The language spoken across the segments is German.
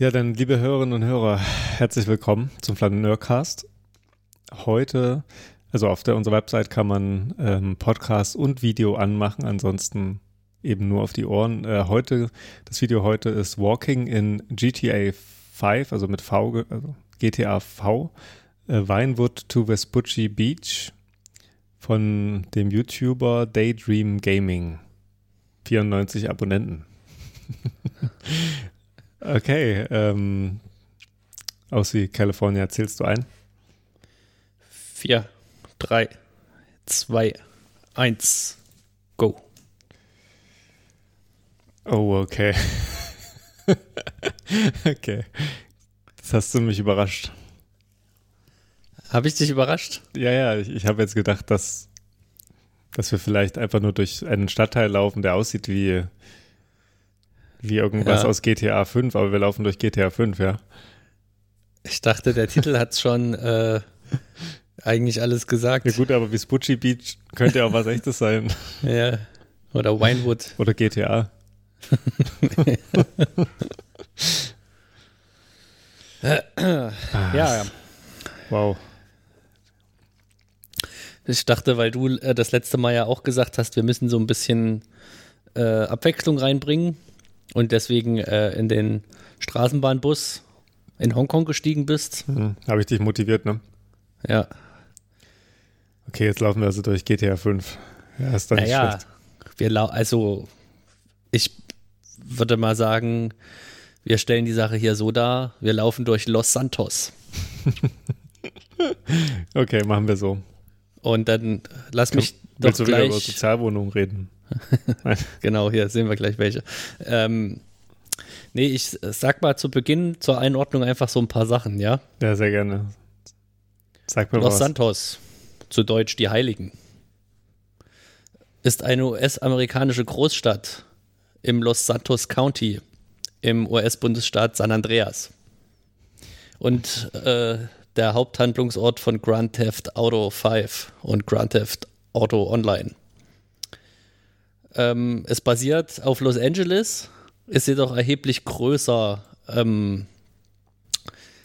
Ja, dann liebe Hörerinnen und Hörer, herzlich willkommen zum Flaneurcast. Heute, also auf der unserer Website kann man ähm, Podcast und Video anmachen, ansonsten eben nur auf die Ohren. Äh, heute, das Video heute ist Walking in GTA 5, also mit V, also GTA V, äh, Vinewood to Vespucci Beach von dem YouTuber Daydream Gaming. 94 Abonnenten. okay, ähm, aus wie California zählst du ein? Vier, drei, zwei, eins, go. Oh, okay. okay. Das hast du mich überrascht. Habe ich dich überrascht? Ja, ja, ich, ich habe jetzt gedacht, dass, dass wir vielleicht einfach nur durch einen Stadtteil laufen, der aussieht wie, wie irgendwas Ja. aus GTA 5, aber wir laufen durch GTA 5, ja. Ich dachte, der Titel hat schon äh, eigentlich alles gesagt. Ja gut, aber wie Spucci Beach könnte ja auch was echtes sein. Ja. Oder Winewood. Oder GTA. Ja, Wow. ich dachte, weil du äh, das letzte Mal ja auch gesagt hast, wir müssen so ein bisschen äh, Abwechslung reinbringen und deswegen äh, in den Straßenbahnbus in Hongkong gestiegen bist. Hm, habe ich dich motiviert, ne? Ja. Okay, jetzt laufen wir also durch GTA 5. Ja, ist nicht Naja, schlecht. wir lau also ich würde mal sagen, wir stellen die Sache hier so dar, wir laufen durch Los Santos. Okay, machen wir so. Und dann lass mich doch Willst du wieder über gleich, Sozialwohnungen reden? genau, hier sehen wir gleich welche. Ähm, nee, ich sag mal zu Beginn zur Einordnung einfach so ein paar Sachen, ja? Ja, sehr gerne. Sag mir Los was. Santos, zu Deutsch die Heiligen, ist eine US-amerikanische Großstadt im Los Santos County im US-Bundesstaat San Andreas. Und äh, der Haupthandlungsort von Grand Theft Auto 5 und Grand Theft Auto Online. Ähm, es basiert auf Los Angeles, ist jedoch erheblich größer ähm,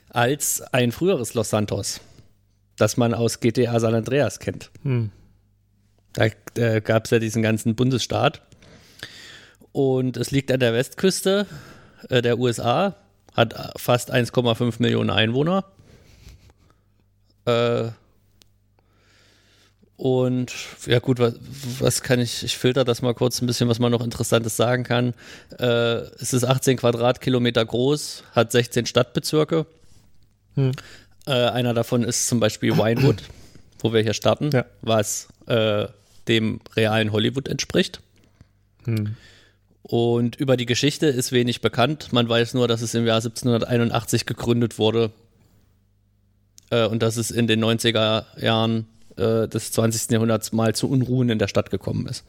als ein früheres Los Santos das man aus GTA San Andreas kennt. Hm. Da äh, gab es ja diesen ganzen Bundesstaat. Und es liegt an der Westküste äh, der USA, hat fast 1,5 Millionen Einwohner. Äh, und ja gut, was, was kann ich, ich filter das mal kurz ein bisschen, was man noch Interessantes sagen kann. Äh, es ist 18 Quadratkilometer groß, hat 16 Stadtbezirke. Hm. Äh, einer davon ist zum Beispiel Winewood, wo wir hier starten, Ja. was äh, dem realen Hollywood entspricht. Hm. Und über die Geschichte ist wenig bekannt. Man weiß nur, dass es im Jahr 1781 gegründet wurde äh, und dass es in den 90er Jahren äh, des 20. Jahrhunderts mal zu Unruhen in der Stadt gekommen ist.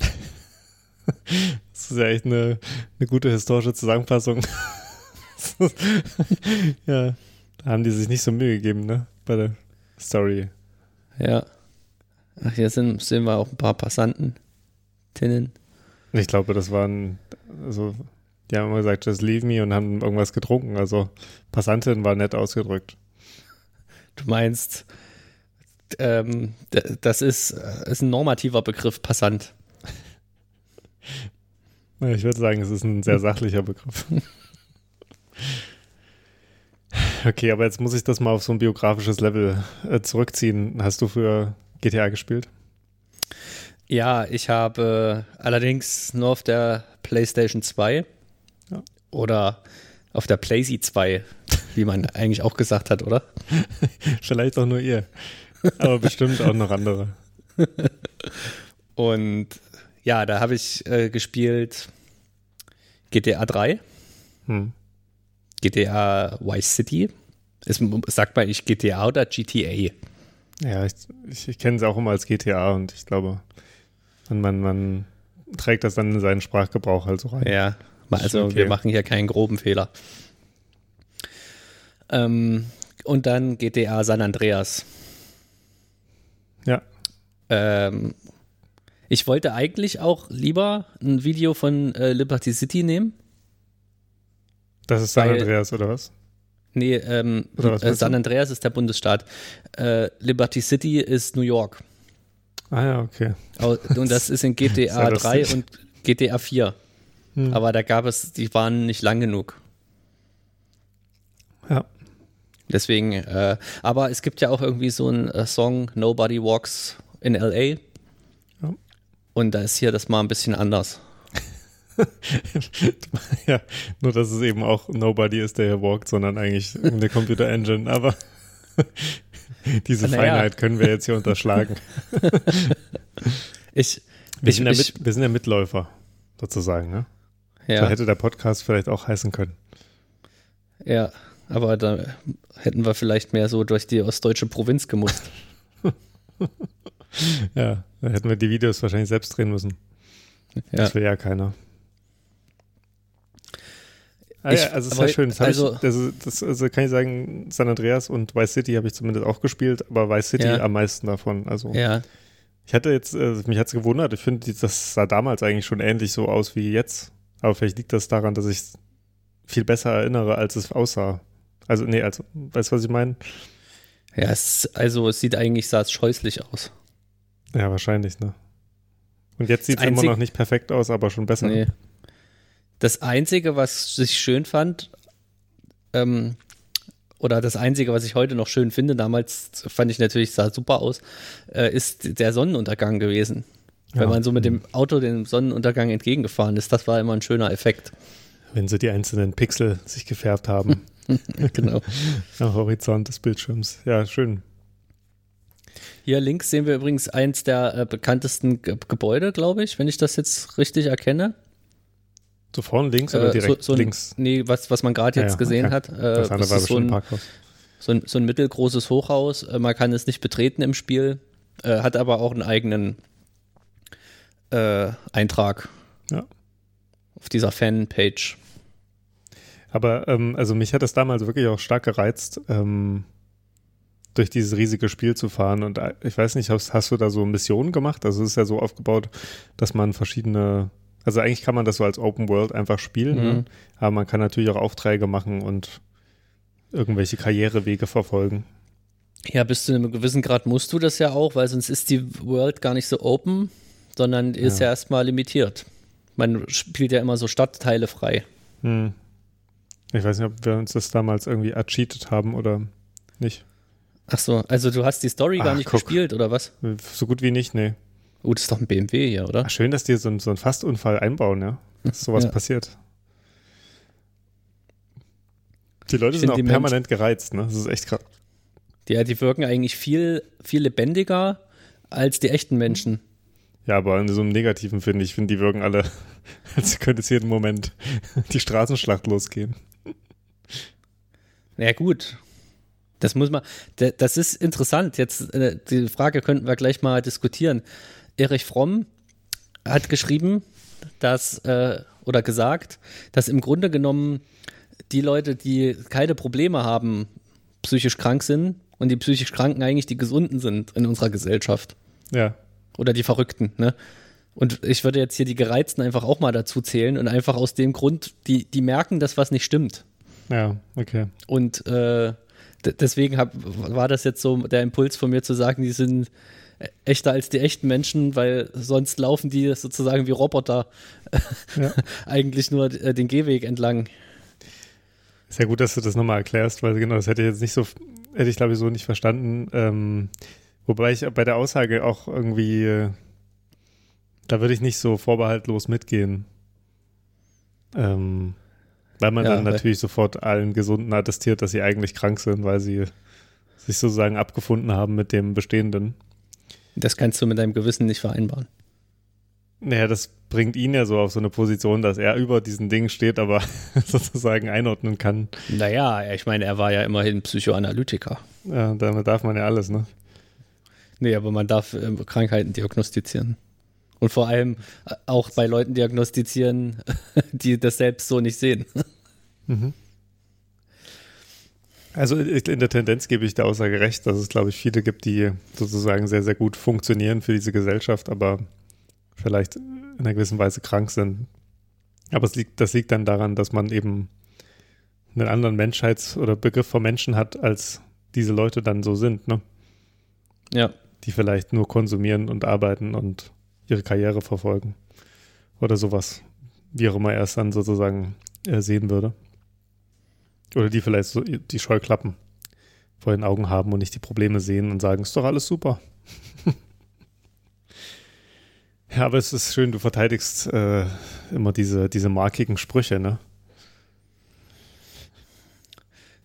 Das ist ja echt eine, eine gute historische Zusammenfassung. ja, da haben die sich nicht so Mühe gegeben, ne? Bei der Story. Ja. Ach, hier sind, sehen wir auch ein paar Passanten. Tinnen. Ich glaube, das waren, also, die haben immer gesagt, just leave me und haben irgendwas getrunken. Also, Passantin war nett ausgedrückt. Du meinst, ähm, das ist, äh, ist ein normativer Begriff, Passant. Ich würde sagen, es ist ein sehr sachlicher Begriff. Okay, aber jetzt muss ich das mal auf so ein biografisches Level äh, zurückziehen. Hast du für GTA gespielt? Ja, ich habe allerdings nur auf der PlayStation 2 Ja. oder auf der PlayStation 2, wie man eigentlich auch gesagt hat, oder? Vielleicht auch nur ihr. Aber bestimmt auch noch andere. Und ja, da habe ich äh, gespielt GTA 3, Hm. GTA Vice City. Ist, sagt man ich GTA oder GTA? Ja, ich, ich, ich kenne es auch immer als GTA und ich glaube, man, man, trägt das dann in seinen Sprachgebrauch halt so rein. Ja, also okay. wir machen hier keinen groben Fehler. Ähm, und dann GTA San Andreas. Ja. Ähm, ich wollte eigentlich auch lieber ein Video von äh, Liberty City nehmen. Das ist San Weil- Andreas, oder was? Nee, ähm, was äh, San? Andreas ist der Bundesstaat. Äh, Liberty City ist New York. Ah ja, okay. Und das ist in GTA Sehr 3 lustig. und GTA 4. Hm. Aber da gab es, die waren nicht lang genug. Ja. Deswegen, äh, aber es gibt ja auch irgendwie so einen äh, Song, Nobody Walks in LA. Ja. Und da ist hier das mal ein bisschen anders. ja, nur dass es eben auch Nobody ist, der hier walkt, sondern eigentlich eine Computer Engine. Aber diese Naja. Feinheit können wir jetzt hier unterschlagen. Ich, Wir, ich, sind, ja ich mit, wir sind ja Mitläufer, sozusagen. Ne? Da ja, hätte der Podcast vielleicht auch heißen können. ja, aber da hätten wir vielleicht mehr so durch die ostdeutsche Provinz gemusst. Ja, da hätten wir die Videos wahrscheinlich selbst drehen müssen. Ja. Das will ja keiner. Ah, Ich- ja, also es ist ja schön. Das, also- ich, also, das also kann ich sagen, San Andreas und Vice City habe ich zumindest auch gespielt, aber Vice City Ja. am meisten davon. Also Ja, ich hatte jetzt, äh, mich hat es gewundert, ich finde, das sah damals eigentlich schon ähnlich so aus wie jetzt. Aber vielleicht liegt das daran, dass ich es viel besser erinnere, als es aussah. Also, nee, also, weißt du, was ich meine? ja, es, also es sieht eigentlich, sah es scheußlich aus. Ja, wahrscheinlich, ne? Und jetzt sieht es immer noch nicht perfekt aus, aber schon besser. Nee. Das Einzige, was ich schön fand, ähm, oder das Einzige, was ich heute noch schön finde, damals fand ich natürlich, sah super aus, äh, ist der Sonnenuntergang gewesen. Ja. Wenn man so mit dem Auto dem Sonnenuntergang entgegengefahren ist, das war immer ein schöner Effekt. Wenn sie die einzelnen Pixel sich gefärbt haben genau. am Horizont des Bildschirms. Ja, schön. Hier links sehen wir übrigens eins der äh, bekanntesten Ge Gebäude, glaube ich, wenn ich das jetzt richtig erkenne. So vorne links oder Äh, direkt so, so ein, links? Nee, was, was man gerade jetzt ja, gesehen okay. hat. Äh, Das andere war ist so ein Parkhaus. so ein, so ein mittelgroßes Hochhaus. Äh, man kann es nicht betreten im Spiel, äh, hat aber auch einen eigenen Eintrag Ja. auf dieser Fanpage. Aber ähm, also mich hat das damals wirklich auch stark gereizt, ähm, durch dieses riesige Spiel zu fahren. Und äh, ich weiß nicht, hast, hast du da so Missionen gemacht? Also es ist ja so aufgebaut, dass man verschiedene, also eigentlich kann man das so als Open World einfach spielen, Mhm. ne? aber man kann natürlich auch Aufträge machen und irgendwelche Karrierewege verfolgen. Ja, bis zu einem gewissen Grad musst du das ja auch, weil sonst ist die World gar nicht so open, sondern ist Ja. ja, erstmal limitiert. Man spielt ja immer so Stadtteile frei. Hm. Ich weiß nicht, ob wir uns das damals irgendwie ercheatet haben oder nicht. Ach so, also du hast die Story gar Ach, nicht guck. gespielt, oder was? So gut wie nicht, nee. Oh, das ist doch ein BMW hier, oder? Ach, schön, dass die so, ein- so einen Fastunfall einbauen, ja. Dass sowas Ja. passiert. Die Leute Ich sind auch permanent gereizt, ne? Das ist echt krass. Die, die wirken eigentlich viel, viel lebendiger als die echten Menschen. Ja, aber in so einem Negativen finde ich, finde die wirken alle, als könnte es jeden Moment die Straßenschlacht losgehen. Ja, gut. Das muss man, da- das ist interessant. Jetzt, äh, die Frage könnten wir gleich mal diskutieren. Erich Fromm hat geschrieben, dass, äh, oder gesagt, dass im Grunde genommen die Leute, die keine Probleme haben, psychisch krank sind und die psychisch Kranken eigentlich die Gesunden sind in unserer Gesellschaft. Ja. Oder die Verrückten, ne? Und ich würde jetzt hier die Gereizten einfach auch mal dazu zählen und einfach aus dem Grund, die, die merken, dass was nicht stimmt. Ja, okay. Und äh, deswegen hab, war das jetzt so der Impuls von mir zu sagen, die sind echter als die echten Menschen, weil sonst laufen die sozusagen wie Roboter Ja. eigentlich nur äh, den Gehweg entlang. Sehr gut, dass du das nochmal erklärst, weil genau, das hätte ich jetzt nicht so, hätte ich glaube ich so nicht verstanden. Ähm, wobei ich bei der Aussage auch irgendwie, äh, da würde ich nicht so vorbehaltlos mitgehen. Ähm, weil man Ja, dann natürlich sofort allen Gesunden attestiert, dass sie eigentlich krank sind, weil sie sich sozusagen abgefunden haben mit dem Bestehenden. Das kannst du mit deinem Gewissen nicht vereinbaren. Naja, das bringt ihn ja so auf so eine Position, dass er über diesen Dingen steht, aber sozusagen einordnen kann. Naja, ich meine, er war ja immerhin Psychoanalytiker. Ja, damit darf man ja alles, ne? Nee, aber man darf äh, Krankheiten diagnostizieren. Und vor allem äh, auch bei Leuten diagnostizieren, die das selbst so nicht sehen. Also in der Tendenz gebe ich der Aussage recht, dass es, glaube ich, viele gibt, die sozusagen sehr, sehr gut funktionieren für diese Gesellschaft, aber vielleicht in einer gewissen Weise krank sind. Aber es liegt, das liegt dann daran, dass man eben einen anderen Menschheits- oder Begriff vom Menschen hat, als diese Leute dann so sind, ne? Ja. Die vielleicht nur konsumieren und arbeiten und ihre Karriere verfolgen. Oder sowas. Wie auch immer er es dann sozusagen äh, sehen würde. Oder die vielleicht so die Scheuklappen vor den Augen haben und nicht die Probleme sehen und sagen, ist doch alles super. ja, aber es ist schön, du verteidigst äh, immer diese, diese markigen Sprüche, ne?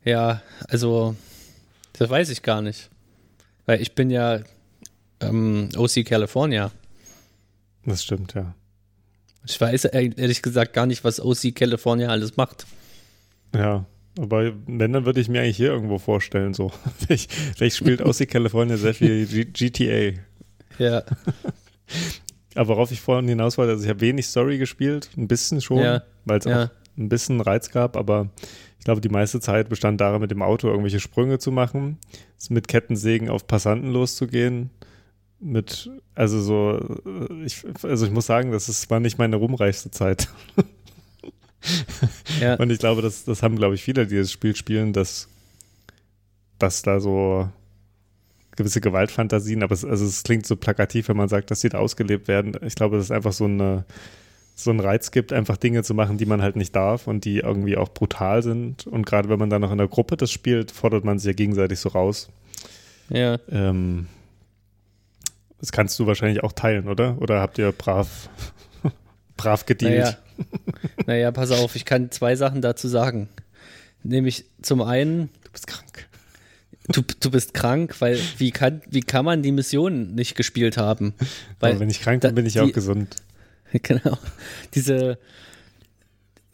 Ja, also, das weiß ich gar nicht. Weil ich bin ja ähm, OC California. Das stimmt, ja. Ich weiß ehrlich gesagt gar nicht, was OC California alles macht. Ja, aber wenn, dann würde ich mir eigentlich hier irgendwo vorstellen, so. vielleicht, vielleicht spielt OC California sehr viel G GTA. Ja. aber worauf ich vorhin hinaus wollte, also ich habe wenig Story gespielt, ein bisschen schon, Ja. weil es Ja. auch ein bisschen Reiz gab, aber ich glaube, die meiste Zeit bestand darin, mit dem Auto irgendwelche Sprünge zu machen, mit Kettensägen auf Passanten loszugehen, mit, also so, äh, ich, also ich muss sagen, das ist, war nicht meine ruhmreichste Zeit. Ja. Und ich glaube, das, das haben, glaube ich, viele, die das Spiel spielen, dass, dass da so gewisse Gewaltfantasien, aber es, also es klingt so plakativ, wenn man sagt, dass sie da ausgelebt werden. Ich glaube, dass es einfach so, eine, so einen Reiz gibt, einfach Dinge zu machen, die man halt nicht darf und die irgendwie auch brutal sind. Und gerade wenn man dann noch in der Gruppe das spielt, fordert man sich ja gegenseitig so raus. Ja. Ähm, das kannst du wahrscheinlich auch teilen, oder? Oder habt ihr brav, brav gedealt? Naja. naja, pass auf, ich kann zwei Sachen dazu sagen. Nämlich zum einen, Du bist krank. du, du bist krank, weil wie kann, wie kann man die Mission nicht gespielt haben? Weil Aber wenn ich krank da- bin, bin ich die- auch gesund. Genau. Diese,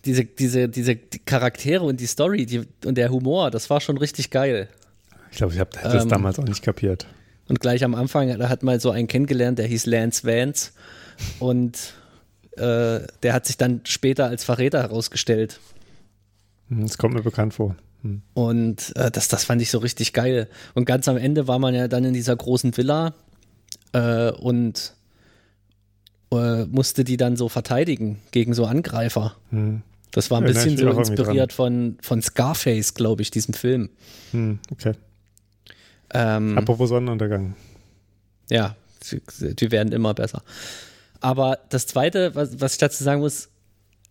diese, diese, diese die Charaktere und die Story die, und der Humor, das war schon richtig geil. Ich glaube, ich habe das Ähm, damals auch nicht kapiert. Und gleich am Anfang, da hat mal so einen kennengelernt, der hieß Lance Vance. Und äh, der hat sich dann später als Verräter herausgestellt. Hm, Das kommt mir bekannt vor. Hm. Und äh, das, das fand ich so richtig geil. Und ganz am Ende war man ja dann in dieser großen Villa äh, und äh, musste die dann so verteidigen gegen so Angreifer. Hm. Das war ein Erinnere bisschen mich so inspiriert von, von Scarface, glaube ich, diesem Film. Hm, okay. Ähm, Apropos Sonnenuntergang. Ja, die, werden immer besser. Aber das Zweite, was, was ich dazu sagen muss,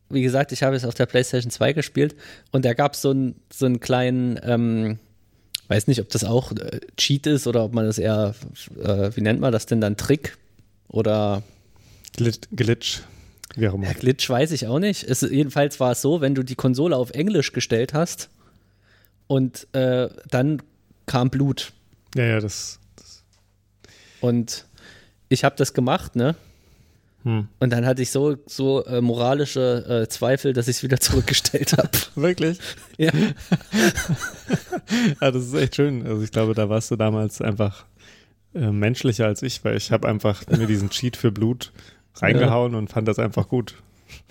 wie gesagt, ich habe es auf der PlayStation 2 gespielt und da gab es so, einen so einen kleinen, ähm, weiß nicht, ob das auch äh, Cheat ist oder ob man das eher, äh, wie nennt man das denn dann, Trick oder Glitch, Glitch wie auch immer. ja, Glitch, weiß ich auch nicht. Es, jedenfalls war es so, wenn du die Konsole auf Englisch gestellt hast und äh, dann kam Blut. Ja, ja, das. Und ich habe das gemacht, ne? Hm. Und dann hatte ich so, so äh, moralische äh, Zweifel, dass ich es wieder zurückgestellt habe. Wirklich? ja. Ja, das ist echt schön. Also ich glaube, da warst du damals einfach äh, menschlicher als ich, weil ich habe einfach mir diesen Cheat für Blut reingehauen und fand das einfach gut.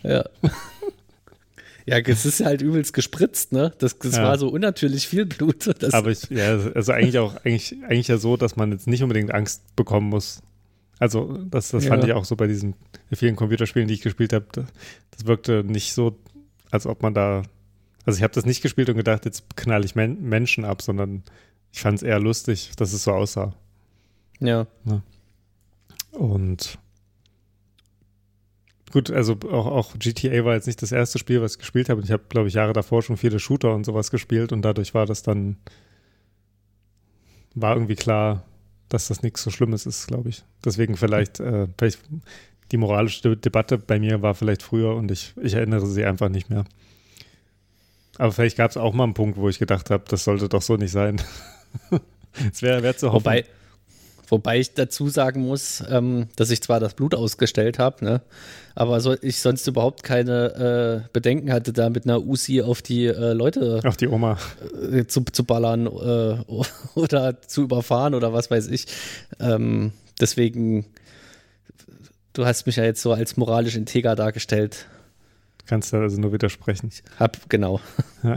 ja. Ja, es ist halt übelst gespritzt, ne? Das, das Ja. war so unnatürlich viel Blut. Aber ich, ja, also eigentlich auch, eigentlich, eigentlich ja so, dass man jetzt nicht unbedingt Angst bekommen muss. Also, das, das fand Ja. ich auch so bei diesen vielen Computerspielen, die ich gespielt habe. Das, das wirkte nicht so, als ob man da. Also, ich habe das nicht gespielt und gedacht, jetzt knall ich Men Menschen ab, sondern ich fand es eher lustig, dass es so aussah. ja. Und gut, also auch, auch GTA war jetzt nicht das erste Spiel, was ich gespielt habe. Ich habe, glaube ich, Jahre davor schon viele Shooter und sowas gespielt und dadurch war das dann, war irgendwie klar, dass das nichts so Schlimmes ist, glaube ich. Deswegen vielleicht, äh, vielleicht die moralische De Debatte bei mir war vielleicht früher und ich, ich erinnere sie einfach nicht mehr. Aber vielleicht gab es auch mal einen Punkt, wo ich gedacht habe, das sollte doch so nicht sein. Es wäre wär zu hoffen. Wobei, wobei ich dazu sagen muss, ähm, dass ich zwar das Blut ausgestellt habe, ne? aber so, ich sonst überhaupt keine äh, Bedenken hatte, da mit einer Uzi auf die äh, Leute Auch die Oma. äh, zu, zu ballern äh, oder zu überfahren oder was weiß ich. Ähm, deswegen, du hast mich ja jetzt so als moralisch integer dargestellt. Kannst du also nur widersprechen. Hab, genau.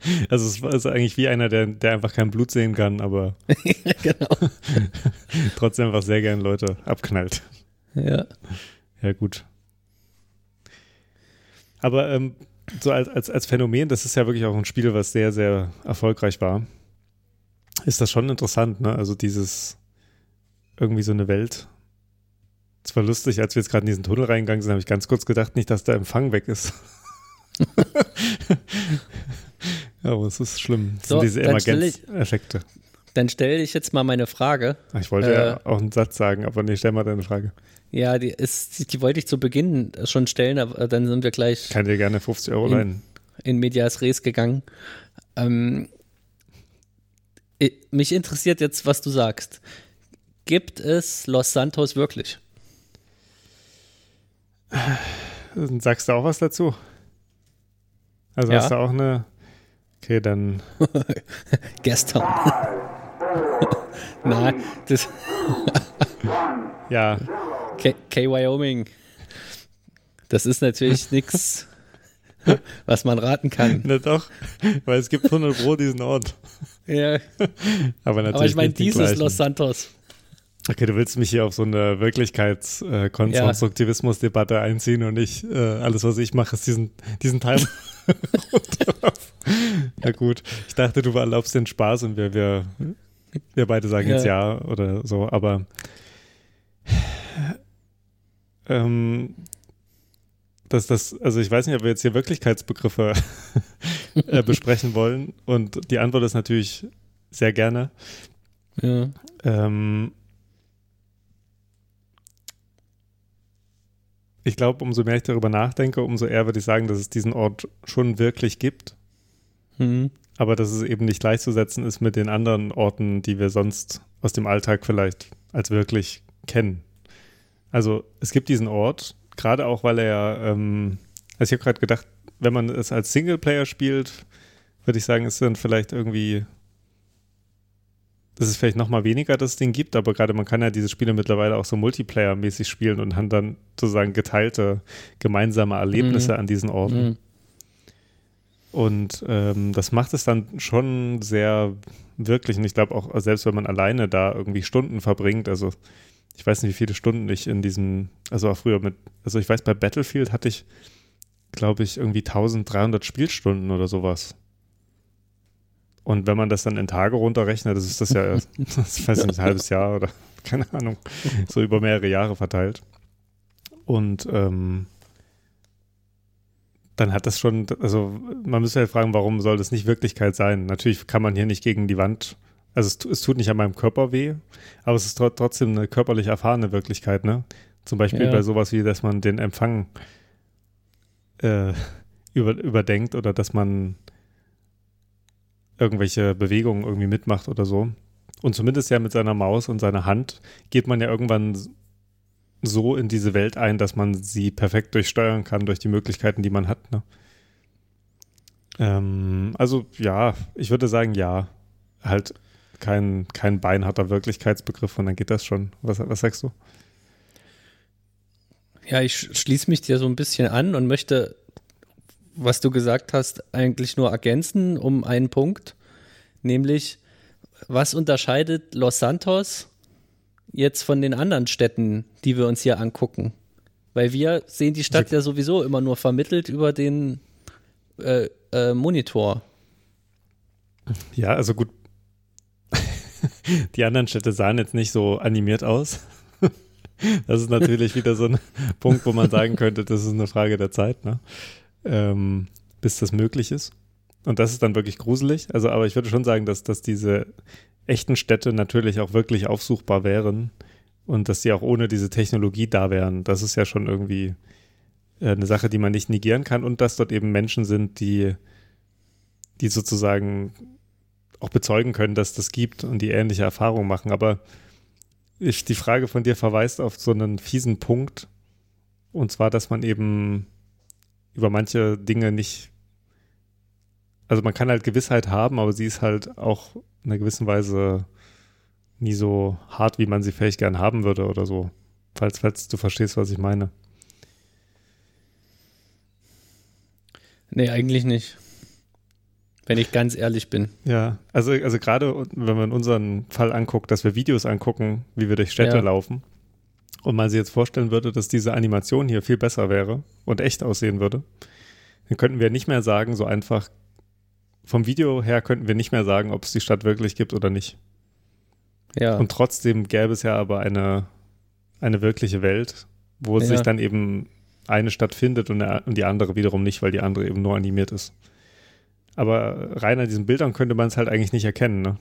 Also es also eigentlich wie einer, der, der einfach kein Blut sehen kann, aber genau. trotzdem einfach sehr gern Leute abknallt. Ja. Ja, gut. Aber ähm, so als, als, als Phänomen, das ist ja wirklich auch ein Spiel, was sehr, sehr erfolgreich war, ist das schon interessant, ne? Also dieses irgendwie so eine Welt. Es war lustig, als wir jetzt gerade in diesen Tunnel reingegangen sind, habe ich ganz kurz gedacht, nicht, dass der Empfang weg ist. Aber es ist schlimm. Das So, sind diese Emergenz-Effekte. Dann stelle ich jetzt mal meine Frage. Ich wollte Äh. ja auch einen Satz sagen, aber nee, stell mal deine Frage. Ja, die, ist, die wollte ich zu Beginn schon stellen, aber dann sind wir gleich Ich kann dir gerne 50 Euro In- leihen. in Medias Res gegangen. Ähm, mich interessiert jetzt, was du sagst. Gibt es Los Santos wirklich? Sagst du auch was dazu? Also Ja. hast du auch eine. Okay, dann. Gestern. Nein, das Ja, K, K Wyoming. Das ist natürlich nichts, was man raten kann. ne, doch. Weil es gibt 100 Pro diesen Ort. Ja, Aber natürlich. aber ich meine, dieses gleichen. Los Santos. Okay, du willst mich hier auf so eine Wirklichkeitskonstruktivismus-Debatte einziehen und nicht äh, alles, was ich mache, ist diesen, diesen runter. Ja gut, ich dachte, du erlaubst den Spaß und wir, wir, wir beide sagen Ja. jetzt ja oder so, aber ähm, dass das, also ich weiß nicht, ob wir jetzt hier Wirklichkeitsbegriffe äh, besprechen wollen und die Antwort ist natürlich sehr gerne. Ja. Ähm, ich glaube, umso mehr ich darüber nachdenke, umso eher würde ich sagen, dass es diesen Ort schon wirklich gibt, Hm. aber dass es eben nicht gleichzusetzen ist mit den anderen Orten, die wir sonst aus dem Alltag vielleicht als wirklich kennen. Also es gibt diesen Ort, gerade auch, weil er, ähm, also ich habe gerade gedacht, wenn man es als Singleplayer spielt, würde ich sagen, ist dann vielleicht irgendwie das ist vielleicht noch mal weniger, dass es den gibt, aber gerade man kann ja diese Spiele mittlerweile auch so Multiplayer-mäßig spielen und hat dann sozusagen geteilte gemeinsame Erlebnisse Mhm. an diesen Orten. Hm. Und ähm, das macht es dann schon sehr wirklich. Und ich glaube auch, selbst wenn man alleine da irgendwie Stunden verbringt, also ich weiß nicht, wie viele Stunden ich in diesem, also auch früher mit, also ich weiß, bei Battlefield hatte ich, glaube ich, irgendwie 1300 Spielstunden oder sowas. Und wenn man das dann in Tage runterrechnet, das ist das ja, das weiß nicht, ein halbes Jahr oder keine Ahnung, so über mehrere Jahre verteilt. Und ähm, dann hat das schon, also man müsste ja fragen, warum soll das nicht Wirklichkeit sein? Natürlich kann man hier nicht gegen die Wand, also es, es tut nicht an meinem Körper weh, aber es ist tro- trotzdem eine körperlich erfahrene Wirklichkeit, ne? Zum Beispiel Ja. bei sowas wie, dass man den Empfang äh, über, überdenkt oder dass man irgendwelche Bewegungen irgendwie mitmacht oder so. Und zumindest ja mit seiner Maus und seiner Hand geht man ja irgendwann so in diese Welt ein, dass man sie perfekt durchsteuern kann durch die Möglichkeiten, die man hat. Ne? Ähm, also ja, ich würde sagen, ja, halt kein, kein beinharter Wirklichkeitsbegriff und dann geht das schon. Was, was sagst du? Ja, ich sch- schließe mich dir so ein bisschen an und möchte, was du gesagt hast, eigentlich nur ergänzen um einen Punkt, nämlich was unterscheidet Los Santos jetzt von den anderen Städten, die wir uns hier angucken? Weil wir sehen die Stadt ja sowieso immer nur vermittelt über den äh, äh, Monitor. Ja, also gut. Die anderen Städte sahen jetzt nicht so animiert aus. Das ist natürlich wieder so ein Punkt, wo man sagen könnte, das ist eine Frage der Zeit, ne? Ähm, bis das möglich ist. Und das ist dann wirklich gruselig. Also, aber ich würde schon sagen, dass, dass diese echten Städte natürlich auch wirklich aufsuchbar wären und dass sie auch ohne diese Technologie da wären. Das ist ja schon irgendwie äh, eine Sache, die man nicht negieren kann und dass dort eben Menschen sind, die, die sozusagen auch bezeugen können, dass das gibt und die ähnliche Erfahrungen machen. Aber ich, die Frage von dir verweist auf so einen fiesen Punkt. Und zwar, dass man eben über manche Dinge nicht, also man kann halt Gewissheit haben, aber sie ist halt auch in einer gewissen Weise nie so hart, wie man sie vielleicht gern haben würde oder so. Falls, falls du verstehst, was ich meine. Nee, eigentlich nicht. Wenn ich ganz ehrlich bin. Ja, also, also gerade wenn man unseren Fall anguckt, dass wir Videos angucken, wie wir durch Städte Ja. laufen und man sich jetzt vorstellen würde, dass diese Animation hier viel besser wäre und echt aussehen würde, dann könnten wir nicht mehr sagen, so einfach vom Video her könnten wir nicht mehr sagen, ob es die Stadt wirklich gibt oder nicht. Ja. Und trotzdem gäbe es ja aber eine, eine wirkliche Welt, wo Ja. sich dann eben eine Stadt findet und, der- und die andere wiederum nicht, weil die andere eben nur animiert ist. Aber rein an diesen Bildern könnte man es halt eigentlich nicht erkennen. Ne?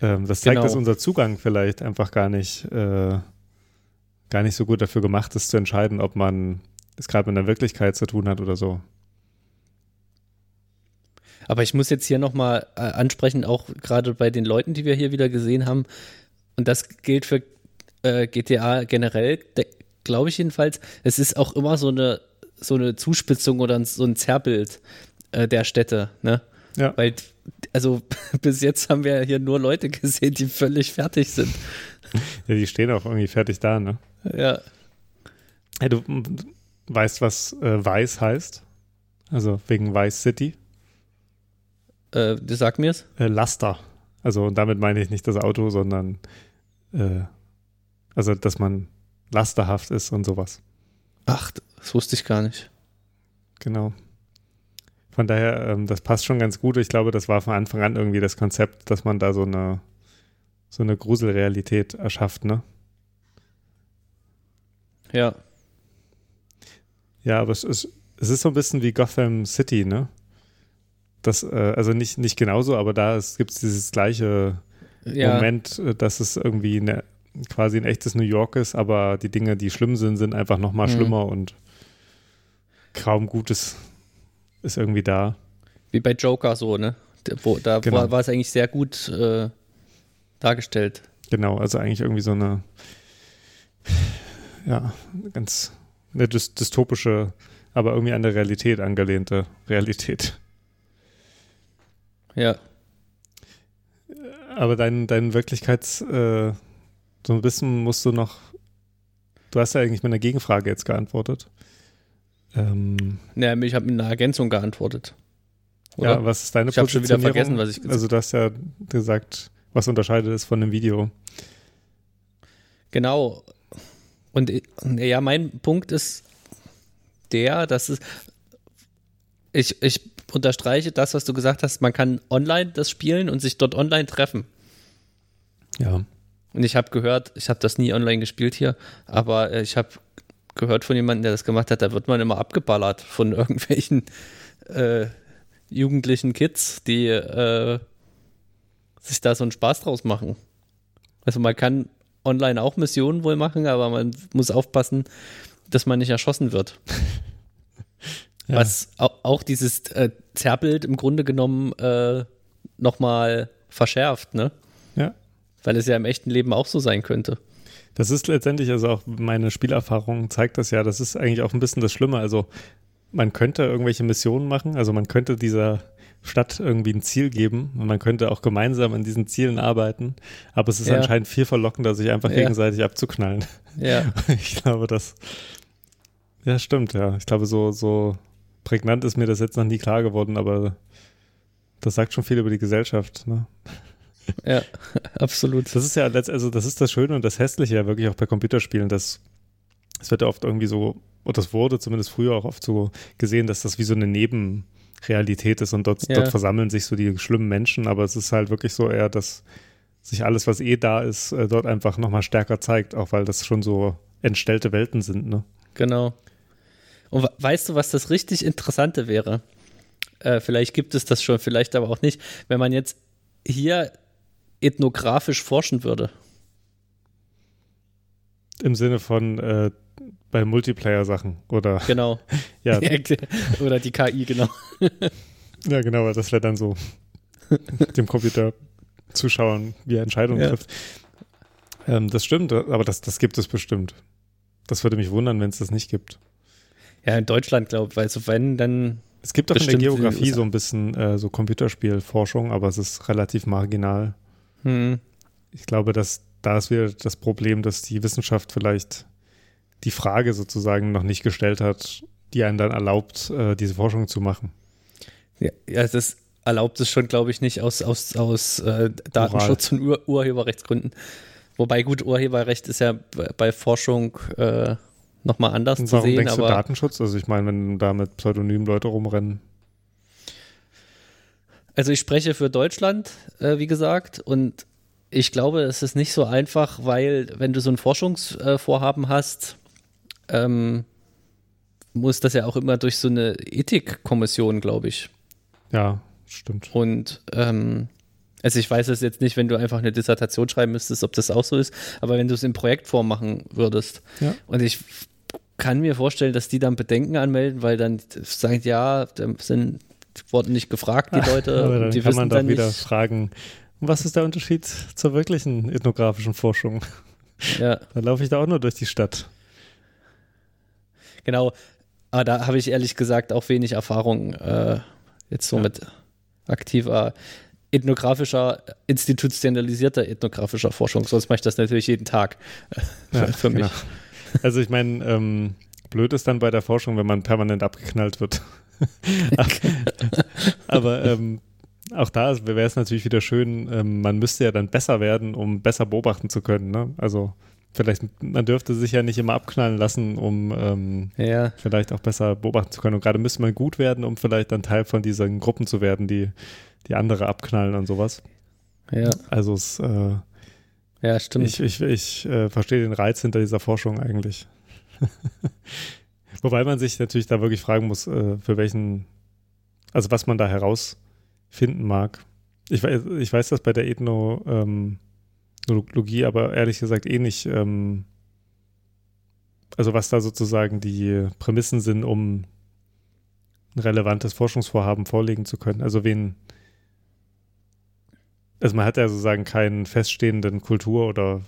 Ähm, das zeigt, Genau. dass unser Zugang vielleicht einfach gar nicht, äh, gar nicht so gut dafür gemacht ist, zu entscheiden, ob man es gerade mit der Wirklichkeit zu tun hat oder so. Aber ich muss jetzt hier nochmal äh, ansprechen, auch gerade bei den Leuten, die wir hier wieder gesehen haben. Und das gilt für äh, GTA generell, glaube ich jedenfalls. Es ist auch immer so eine, so eine Zuspitzung oder ein- so ein Zerrbild äh, der Städte. Ne? Ja. Weil, also bis jetzt haben wir hier nur Leute gesehen, die völlig fertig sind. ja, die stehen auch irgendwie fertig da, ne? Ja, Ja, du weißt, was äh, Weiß heißt? Also wegen Vice City. äh, du sag mir's. Äh, Laster. Also und damit meine ich nicht das Auto, sondern äh, also, dass man lasterhaft ist und sowas. Ach, das wusste ich gar nicht. Genau. Von daher, ähm, das passt schon ganz gut. Ich glaube, das war von Anfang an irgendwie das Konzept, dass man da so eine so eine Gruselrealität erschafft, ne? Ja, Ja, aber es ist, es ist so ein bisschen wie Gotham City, ne? Das, äh, also nicht, nicht genauso, aber da gibt es dieses gleiche ja, Moment, äh, dass es irgendwie eine, quasi ein echtes New York ist, aber die Dinge, die schlimm sind, sind einfach noch mal Mhm. schlimmer und kaum Gutes ist irgendwie da. wie bei Joker so, ne? Der- Wo, da Genau. war, war es eigentlich sehr gut äh, dargestellt. Genau, also eigentlich irgendwie so eine, ja, ganz eine dys dystopische, aber irgendwie an der Realität angelehnte Realität. Ja. Aber dein, dein Wirklichkeits, äh, so ein bisschen musst du noch, du hast ja eigentlich mit einer Gegenfrage jetzt geantwortet. Ähm, Ja, ich habe mit einer Ergänzung geantwortet. ja, Oder? was ist deine Ich hab schon wieder Positionierung? vergessen, was ich gesagt Also du hast ja gesagt, was unterscheidet es von einem Video. Genau. Und ja, mein Punkt ist der, dass es. Ich, ich unterstreiche das, was du gesagt hast. Man kann online das spielen und sich dort online treffen. Ja. Und ich habe gehört, ich habe das nie online gespielt hier, aber äh, ich habe gehört von jemandem, der das gemacht hat, da wird man immer abgeballert von irgendwelchen äh, jugendlichen Kids, die äh, sich da so einen Spaß draus machen. Also man kann online auch Missionen wohl machen, aber man muss aufpassen, dass man nicht erschossen wird. Ja. Was au auch dieses äh, Zerrbild im Grunde genommen äh, nochmal verschärft, ne? Ja. Weil es ja im echten Leben auch so sein könnte. Das ist letztendlich, also auch meine Spielerfahrung zeigt das ja, das ist eigentlich auch ein bisschen das Schlimme. Also man könnte irgendwelche Missionen machen, also man könnte dieser Stadt irgendwie ein Ziel geben und man könnte auch gemeinsam an diesen Zielen arbeiten, aber es ist Ja. anscheinend viel verlockender, sich einfach Ja. gegenseitig abzuknallen. Ja. Ich glaube, das, ja stimmt, ja. Ich glaube, so, so prägnant ist mir das jetzt noch nie klar geworden, aber das sagt schon viel über die Gesellschaft. Ne? Ja, absolut. Das ist ja also das ist das Schöne und das Hässliche ja wirklich auch bei Computerspielen, dass es wird ja oft irgendwie so, oder das wurde zumindest früher auch oft so gesehen, dass das wie so eine Nebenrealität ist und dort, Ja. dort versammeln sich so die schlimmen Menschen, aber es ist halt wirklich so eher, dass sich alles, was eh da ist, äh, dort einfach nochmal stärker zeigt, auch weil das schon so entstellte Welten sind, ne? Genau. Und we- weißt du, was das richtig Interessante wäre? Äh, vielleicht gibt es das schon, vielleicht aber auch nicht. Wenn man jetzt hier ethnografisch forschen würde. Im Sinne von äh, bei Multiplayer-Sachen oder Genau. ja, Oder die KI, genau. ja genau, weil das wäre dann so dem Computer zuschauen, wie er Entscheidungen Ja. trifft. Ähm, das stimmt, aber das, das gibt es bestimmt. Das würde mich wundern, wenn es das nicht gibt. Ja, in Deutschland, glaube ich, weil so wenn, dann. Es gibt doch in der Geografie so ein bisschen äh, so Computerspielforschung, aber es ist relativ marginal. Hm, Ich glaube, dass da ist wieder das Problem, dass die Wissenschaft vielleicht die Frage sozusagen noch nicht gestellt hat, die einen dann erlaubt, äh, diese Forschung zu machen. ja, ja, das erlaubt es schon, glaube ich, nicht aus, aus, aus äh, Datenschutz- und Ur Urheberrechtsgründen. Wobei, gut, Urheberrecht ist ja bei Forschung äh, nochmal anders Und zu warum sehen. denkst du Aber Datenschutz? Also ich meine, wenn da mit Pseudonymen Leute rumrennen. Also ich spreche für Deutschland, äh, wie gesagt, und ich glaube, es ist nicht so einfach, weil wenn du so ein Forschungsvorhaben hast, ähm, muss das ja auch immer durch so eine Ethikkommission, glaube ich. Ja, stimmt. Und ähm, also ich weiß es jetzt nicht, wenn du einfach eine Dissertation schreiben müsstest, ob das auch so ist, aber wenn du es in Projektform machen würdest. Ja. Und ich kann mir vorstellen, dass die dann Bedenken anmelden, weil dann sagen, ja, da sind wurden nicht gefragt, die Leute, Aber dann die kann man doch dann wieder nicht. fragen, was ist der Unterschied zur wirklichen ethnografischen Forschung? Ja, Da laufe ich da auch nur durch die Stadt. genau. Aber da habe ich ehrlich gesagt auch wenig Erfahrung äh, jetzt so Ja. mit aktiver ethnografischer, institutionalisierter ethnografischer Forschung. Sonst mache ich das natürlich jeden Tag Ja, für mich. genau. Also ich meine, ähm, blöd ist dann bei der Forschung, wenn man permanent abgeknallt wird. Aber ähm, auch da wäre es natürlich wieder schön, ähm, man müsste ja dann besser werden, um besser beobachten zu können. Ne? Also vielleicht, man dürfte sich ja nicht immer abknallen lassen, um ähm, Ja, vielleicht auch besser beobachten zu können. Und gerade müsste man gut werden, um vielleicht dann Teil von diesen Gruppen zu werden, die, die andere abknallen und sowas. ja, Also es, äh, ja, stimmt. ich, ich, ich äh, verstehe den Reiz hinter dieser Forschung eigentlich. Wobei man sich natürlich da wirklich fragen muss, äh, für welchen, also was man da herausfinden mag. Ich weiß, ich weiß das bei der Ethnologie, aber ehrlich gesagt eh nicht, ähm, also was da sozusagen die Prämissen sind, um ein relevantes Forschungsvorhaben vorlegen zu können. Also wen, also man hat ja sozusagen keinen feststehenden Kultur- oder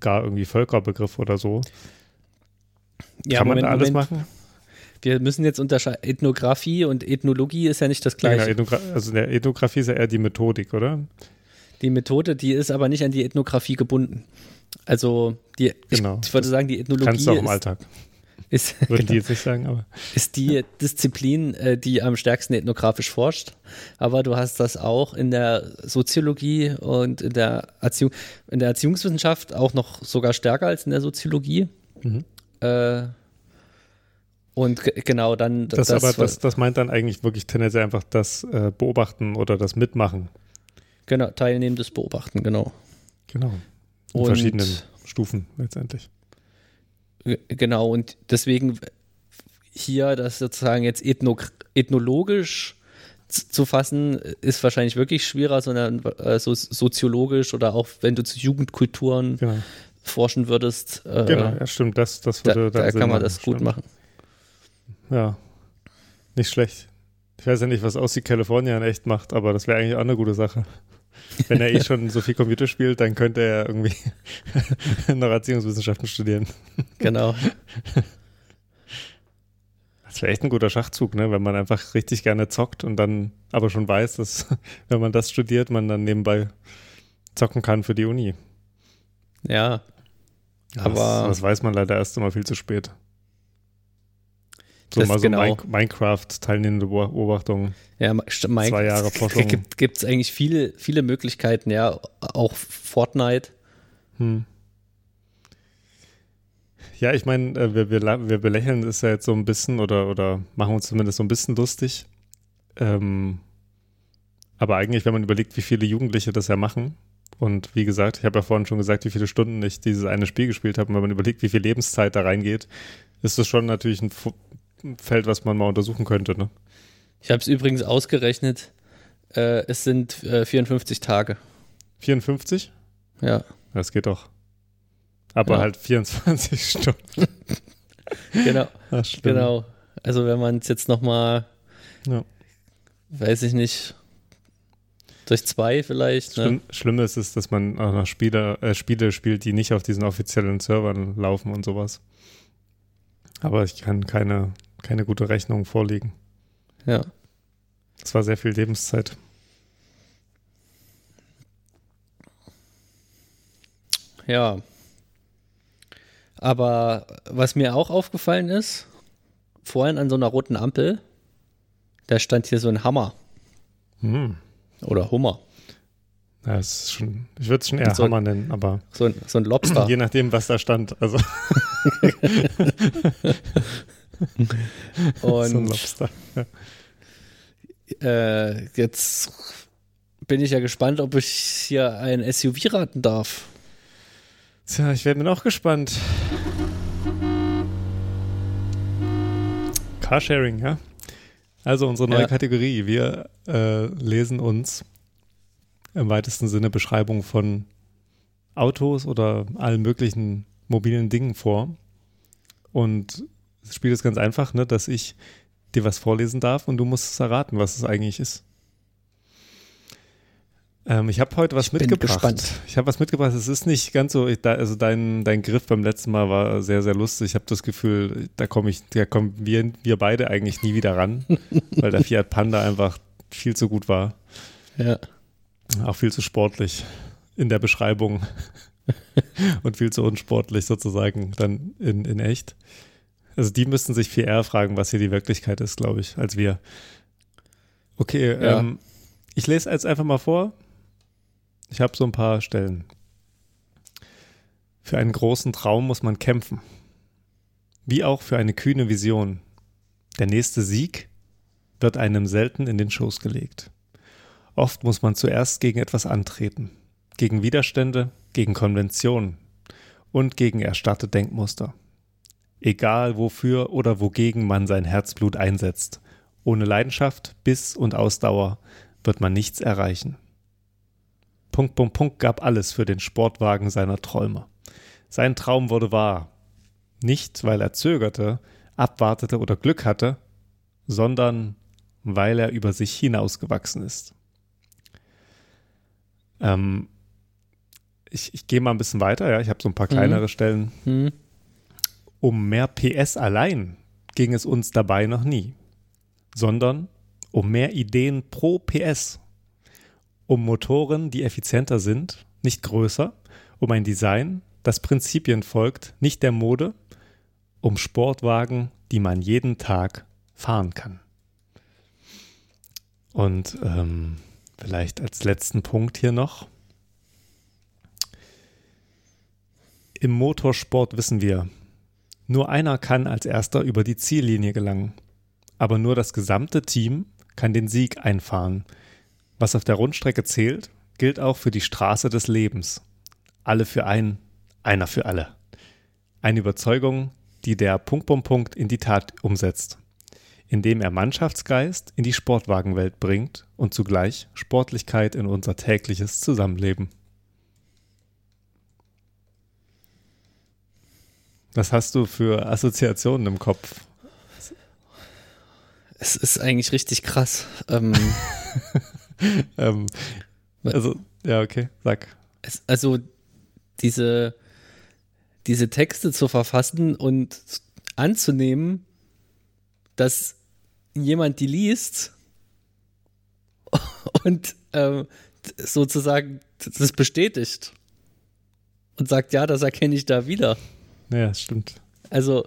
gar irgendwie Völkerbegriff oder so. Ja, Kann man da alles Moment. machen? Wir müssen jetzt unterscheiden. Ethnographie und Ethnologie ist ja nicht das Ja, gleiche. genau, also der Ethnographie ist ja eher die Methodik, oder? Die Methode, die ist aber nicht an die Ethnographie gebunden. Also die, Genau. ich, ich würde sagen, die Ethnologie Kannst du auch im ist, Alltag. ist, Würden genau, die jetzt nicht sagen, aber ist die Disziplin, äh, die am stärksten ethnografisch forscht. Aber du hast das auch in der Soziologie und in der Erziehung, in der Erziehungswissenschaft auch noch sogar stärker als in der Soziologie. Mhm. Äh, und ge- genau dann das, aber das, das meint dann eigentlich wirklich tendenziell einfach das äh, Beobachten oder das Mitmachen. genau teilnehmendes Beobachten, genau. Genau. In Und- verschiedenen Stufen letztendlich. Genau, und deswegen hier das sozusagen jetzt ethno ethnologisch zu fassen, ist wahrscheinlich wirklich schwerer, sondern äh, so soziologisch oder auch wenn du zu Jugendkulturen Genau. Forschen würdest, äh, Genau, ja, stimmt. Das, das da, würde da Sinn kann man das gut stimmt. machen. Ja. Nicht schlecht. Ich weiß ja nicht, was Aussie California echt macht, aber das wäre eigentlich auch eine gute Sache. Wenn er eh schon so viel Computer spielt, dann könnte er irgendwie noch Erziehungswissenschaften studieren. Genau. Das wäre echt ein guter Schachzug, ne? wenn man einfach richtig gerne zockt und dann aber schon weiß, dass, wenn man das studiert, man dann nebenbei zocken kann für die Uni. Ja. Ja, Aber- das, das weiß man leider erst immer viel zu spät. So Das mal so genau. Min Minecraft teilnehmende Beobachtung. Ja, Mike, Zwei Jahre Forschung. Gibt es eigentlich viele, viele Möglichkeiten, ja, auch Fortnite. Hm. Ja, ich meine, äh, wir, wir, wir belächeln es ja jetzt so ein bisschen oder, oder machen uns zumindest so ein bisschen lustig. Ähm, aber eigentlich, wenn man überlegt, wie viele Jugendliche das ja machen, und wie gesagt, ich habe ja vorhin schon gesagt, wie viele Stunden ich dieses eine Spiel gespielt habe, und wenn man überlegt, wie viel Lebenszeit da reingeht, ist das schon natürlich ein Feld, was man mal untersuchen könnte. Ne? Ich habe es übrigens ausgerechnet. Äh, es sind äh, 54 Tage. 54? Ja, Das geht doch. Aber Ja. halt 24 Stunden. genau. Ach. Genau. Also wenn man es jetzt nochmal, Ja. weiß ich nicht, durch zwei vielleicht. Ne? Schlimm, Schlimme ist es, dass man auch noch Spiele, äh, Spiele spielt, die nicht auf diesen offiziellen Servern laufen und sowas. Aber ich kann keine, keine gute Rechnung vorlegen. Ja. Es war sehr viel Lebenszeit. Ja. Aber was mir auch aufgefallen ist, vorhin an so einer roten Ampel, da stand hier so ein Hammer Hm. Oder Hummer. Ja, ist schon, ich würde es schon eher So Hammer nennen, aber So ein, so ein Lobster. je nachdem, was da stand. Also so ein Und Lobster. Äh, jetzt bin ich ja gespannt, ob ich hier ein SUV raten darf. Tja, ich werde mir noch gespannt. Carsharing, ja. Also unsere neue Ja. Kategorie. Wir äh, lesen uns im weitesten Sinne Beschreibungen von Autos oder allen möglichen mobilen Dingen vor. Und das Spiel ist ganz einfach, ne, dass ich dir was vorlesen darf und du musst es erraten, was es eigentlich ist. Ähm, ich habe heute was Ich bin mitgebracht. gespannt. Ich habe was mitgebracht. Es ist nicht ganz so, ich, da, also dein, dein Griff beim letzten Mal war sehr, sehr lustig. Ich habe das Gefühl, da komme ich, da kommen wir, wir beide eigentlich nie wieder ran, weil der Fiat Panda einfach viel zu gut war. Ja. Auch viel zu sportlich in der Beschreibung und viel zu unsportlich sozusagen dann in, in echt. Also die müssten sich viel eher fragen, was hier die Wirklichkeit ist, glaube ich, als wir. Okay, Ja. ähm, ich lese jetzt einfach mal vor. Ich habe so ein paar Stellen. Für einen großen Traum muss man kämpfen. Wie auch für eine kühne Vision. Der nächste Sieg wird einem selten in den Schoß gelegt. Oft muss man zuerst gegen etwas antreten. Gegen Widerstände, gegen Konventionen und gegen erstarrte Denkmuster. Egal wofür oder wogegen man sein Herzblut einsetzt. Ohne Leidenschaft, Biss und Ausdauer wird man nichts erreichen. Punkt, Punkt, Punkt gab alles für den Sportwagen seiner Träume. Sein Traum wurde wahr. Nicht, weil er zögerte, abwartete oder Glück hatte, sondern weil er über sich hinausgewachsen ist. Ähm, ich ich gehe mal ein bisschen weiter, ja. Ich habe so ein paar kleinere Stellen. Hm. Um mehr PS allein ging es uns dabei noch nie, sondern um mehr Ideen pro PS. Um Motoren, die effizienter sind, nicht größer, um ein Design, das Prinzipien folgt, nicht der Mode, um Sportwagen, die man jeden Tag fahren kann. Und ähm, vielleicht als letzten Punkt hier noch. Im Motorsport wissen wir, nur einer kann als erster über die Ziellinie gelangen. Aber nur das gesamte Team kann den Sieg einfahren. Was auf der Rundstrecke zählt, gilt auch für die Straße des Lebens. Alle für einen, einer für alle. Eine Überzeugung, die der Punkt, Punkt, Punkt in die Tat umsetzt, indem er Mannschaftsgeist in die Sportwagenwelt bringt und zugleich Sportlichkeit in unser tägliches Zusammenleben. Was hast du für Assoziationen im Kopf? Es ist eigentlich richtig krass. Ähm, Ähm, also, ja, okay, sag. es, also diese, diese Texte zu verfassen und anzunehmen, dass jemand die liest und ähm, sozusagen das bestätigt und sagt, ja, das erkenne ich da wieder. Ja, stimmt. Also,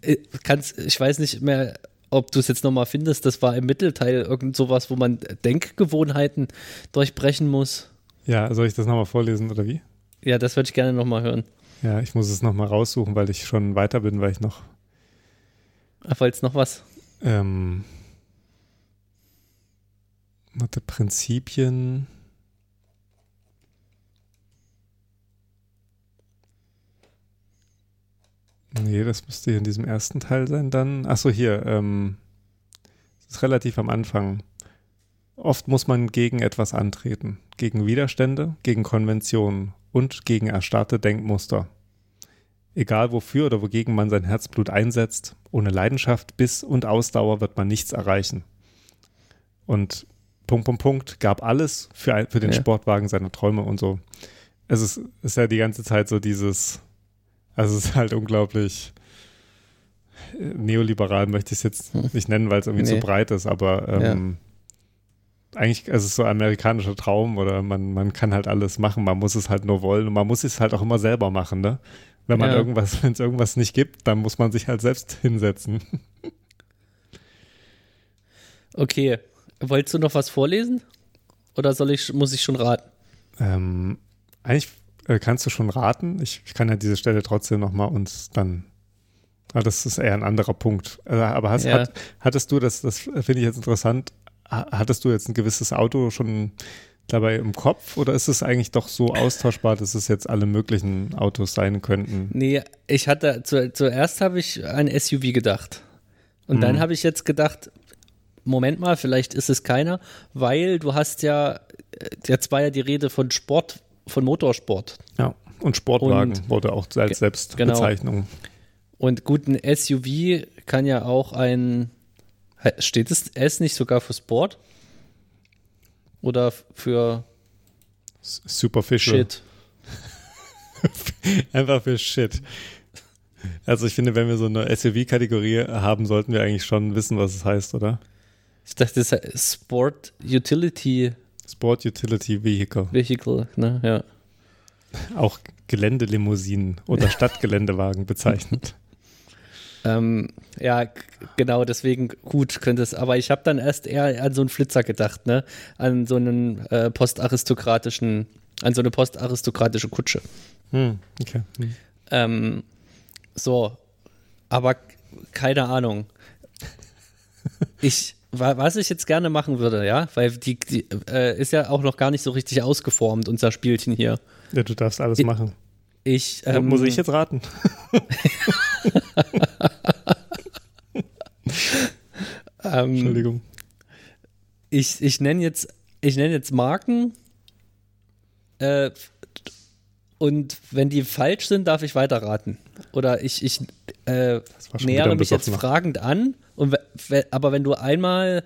äh, kannst, ich weiß nicht mehr, ob du es jetzt nochmal findest, das war im Mittelteil irgend sowas, wo man Denkgewohnheiten durchbrechen muss. Ja, soll ich das nochmal vorlesen oder wie? Ja, das würde ich gerne nochmal hören. Ja, ich muss es nochmal raussuchen, weil ich schon weiter bin, weil ich noch Falls noch was. ähm, warte, Prinzipien. Nee, das müsste hier in diesem ersten Teil sein dann. Achso, hier. Ähm, das ist relativ am Anfang. Oft muss man gegen etwas antreten. Gegen Widerstände, gegen Konventionen und gegen erstarrte Denkmuster. Egal wofür oder wogegen man sein Herzblut einsetzt, ohne Leidenschaft, Biss und Ausdauer wird man nichts erreichen. Und Punkt, Punkt, Punkt gab alles für, ein, für den Ja. Sportwagen seiner Träume und so. Es ist, ist ja die ganze Zeit so dieses, also es ist halt unglaublich neoliberal, möchte ich es jetzt Hm. nicht nennen, weil es irgendwie Nee. zu breit ist, aber ähm, eigentlich also es ist so ein amerikanischer Traum oder man, man kann halt alles machen, man muss es halt nur wollen und man muss es halt auch immer selber machen, ne? Wenn man Ja. irgendwas, wenn es irgendwas nicht gibt, dann muss man sich halt selbst hinsetzen. Okay. Wolltest du noch was vorlesen? Oder soll ich, muss ich schon raten? Ähm, eigentlich äh, kannst du schon raten. Ich, ich kann ja diese Stelle trotzdem nochmal uns dann. Ah, das ist eher ein anderer Punkt. Äh, aber hast, Ja. hat, hattest du, das, das finde ich jetzt interessant, ha- hattest du jetzt ein gewisses Auto schon dabei im Kopf oder ist es eigentlich doch so austauschbar, dass es jetzt alle möglichen Autos sein könnten? Nee, ich hatte, zu, zuerst habe ich an SUV gedacht. Und dann Mhm. habe ich jetzt gedacht, Moment mal, vielleicht ist es keiner, weil du hast ja, äh, jetzt war ja die Rede von Sport, von Motorsport. Ja. Und Sportwagen Und- wurde auch als genau. Selbstbezeichnung. Und gut, ein SUV kann ja auch ein, steht es S nicht sogar für Sport? Oder für Superficial. Shit? Einfach für Shit. Also ich finde, wenn wir so eine SUV-Kategorie haben, sollten wir eigentlich schon wissen, was es heißt, oder? Ich dachte, das ist Sport Utility Sport Utility Vehicle. Vehicle, ne? Ja. Auch Geländelimousinen oder Stadtgeländewagen bezeichnet. Ähm, ja, genau, deswegen gut könnte es. Aber ich habe dann erst eher an so einen Flitzer gedacht, ne? An so einen äh, postaristokratischen, an so eine postaristokratische Kutsche. Hm, okay. Hm. Ähm, so, aber keine Ahnung. Ich, was ich jetzt gerne machen würde, ja, weil die, die äh, ist ja auch noch gar nicht so richtig ausgeformt, unser Spielchen hier. Ja, du darfst alles Ich- machen. Ich, ähm, Muss ich jetzt raten? ähm, Entschuldigung. ich, ich nenne jetzt, ich nenne jetzt Marken. Äh, und wenn die falsch sind, darf ich weiterraten. Oder ich, ich äh, nähere mich jetzt fragend an. Und, aber wenn du einmal.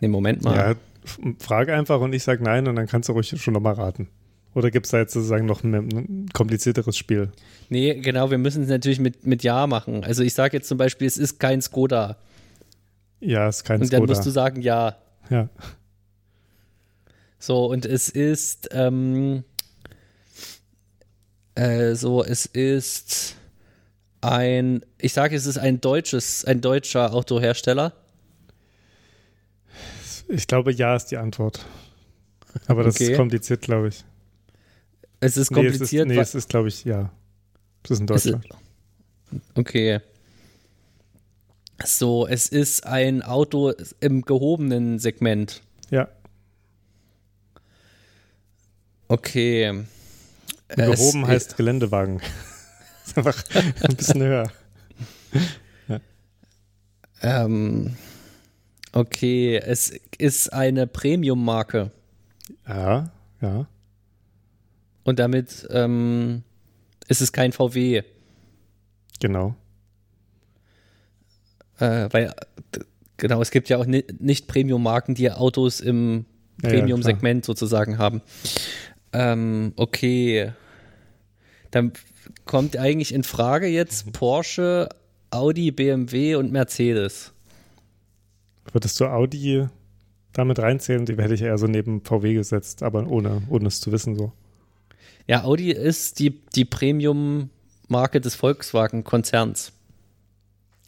Nee, Moment mal. Ja, f- frage einfach und ich sage nein und dann kannst du ruhig schon nochmal raten. Oder gibt es da jetzt sozusagen noch ein, ein komplizierteres Spiel? Nee, genau, wir müssen es natürlich mit, mit Ja machen. Also ich sage jetzt zum Beispiel, es ist kein Skoda. Ja, ist kein Und dann Skoda. musst du sagen Ja. ja. So, und es ist, ähm, äh, so, es ist ein, ich sage, es ist ein deutsches, ein deutscher Autohersteller. Ich glaube, ja ist die Antwort. Aber das Okay. ist kompliziert, glaube ich. Es ist Nee, kompliziert. es ist, nee, ist, glaube ich, ja. Es ist in es ist- okay. So, es ist ein Auto im gehobenen Segment. Ja, Okay. gehoben Es- heißt Geländewagen. Ist einfach ein bisschen höher. Ähm, okay, es ist eine Premium-Marke. Ja, ja. Und damit ähm, ist es kein VW. Genau. Äh, weil, genau, es gibt ja auch ni nicht Premium-Marken, die Autos im Ja, ja, Premium-Segment sozusagen haben. Ähm, okay. Dann kommt eigentlich in Frage jetzt Porsche, Audi, BMW und Mercedes. Würdest du Audi damit reinzählen? Die hätte ich eher so neben VW gesetzt, aber ohne, ohne es zu wissen so. Ja, Audi ist die, die Premium-Marke des Volkswagen-Konzerns.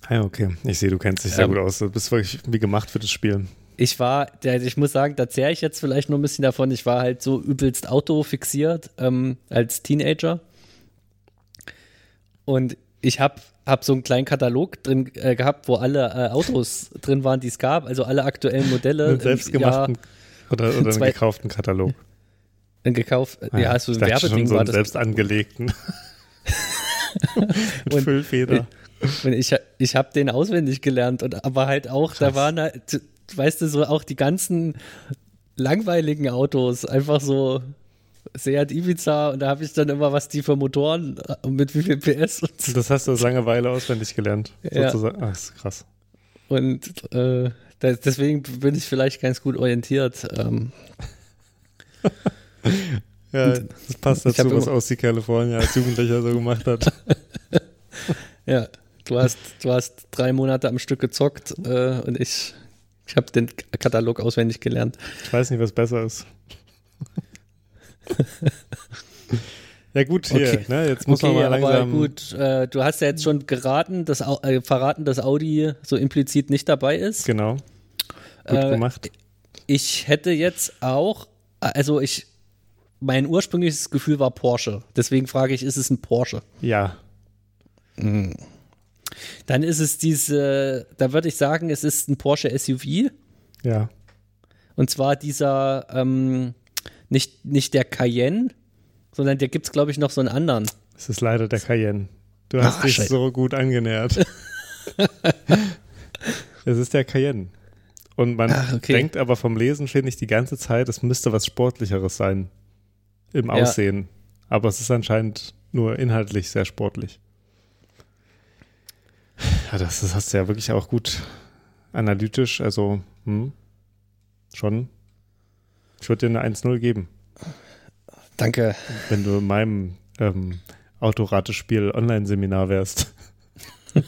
Ah, ja, okay. Ich sehe, du kennst dich sehr Ähm. gut aus. Du bist wirklich wie gemacht für das Spiel. Ich war, ich muss sagen, da zehre ich jetzt vielleicht nur ein bisschen davon. Ich war halt so übelst autofixiert ähm, als Teenager. Und ich habe hab so einen kleinen Katalog drin äh, gehabt, wo alle äh, Autos drin waren, die es gab, also alle aktuellen Modelle. Einen selbstgemachten oder, oder einen gekauften Katalog. Jahr gekauft. ja, so ich ein dachte schon Werbeding so war einen das. selbst angelegten. Mit Und- Füllfeder. Und ich, ich habe den auswendig gelernt und aber halt auch, da waren halt, weißt du, so auch die ganzen langweiligen Autos, einfach so Seat Ibiza und da habe ich dann immer, was die für Motoren äh, und mit wie viel PS und, so. Das hast du aus Langeweile auswendig gelernt. Ja. Sozusagen. Ach, ist krass. und äh, das, deswegen bin ich vielleicht ganz gut orientiert. Ähm, Ja, das passt dazu, was immer- Aussie California als Jugendlicher so gemacht hat. ja, du hast, du hast drei Monate am Stück gezockt äh, und ich, ich habe den Katalog auswendig gelernt. Ich weiß nicht, was besser ist. Ja, gut, hier, Okay. ne, jetzt muss okay, man mal aber langsam. gut, äh, du hast ja jetzt schon geraten, dass, äh, verraten, dass Audi so implizit nicht dabei ist. Genau. Gut Äh, gemacht. Ich hätte jetzt auch Also ich, mein ursprüngliches Gefühl war Porsche. Deswegen frage ich, ist es ein Porsche? Ja. Mhm. Dann ist es diese, da würde ich sagen, es ist ein Porsche SUV. Ja. Und zwar dieser, ähm, nicht, nicht der Cayenne, sondern der gibt es, glaube ich, noch so einen anderen. Es ist leider der Cayenne. Du hast Ach, dich Scheiße. so gut angenähert. es ist der Cayenne. Und man Ach, okay. denkt aber vom Lesen ständig die ganze Zeit, es müsste was Sportlicheres sein. Im Ja. Aussehen. Aber es ist anscheinend nur inhaltlich sehr sportlich. Ja, das, das hast du ja wirklich auch gut analytisch, also hm, schon. Ich würde dir eine 1-0 geben, Danke. wenn du in meinem ähm, Autoratespiel Online-Seminar wärst.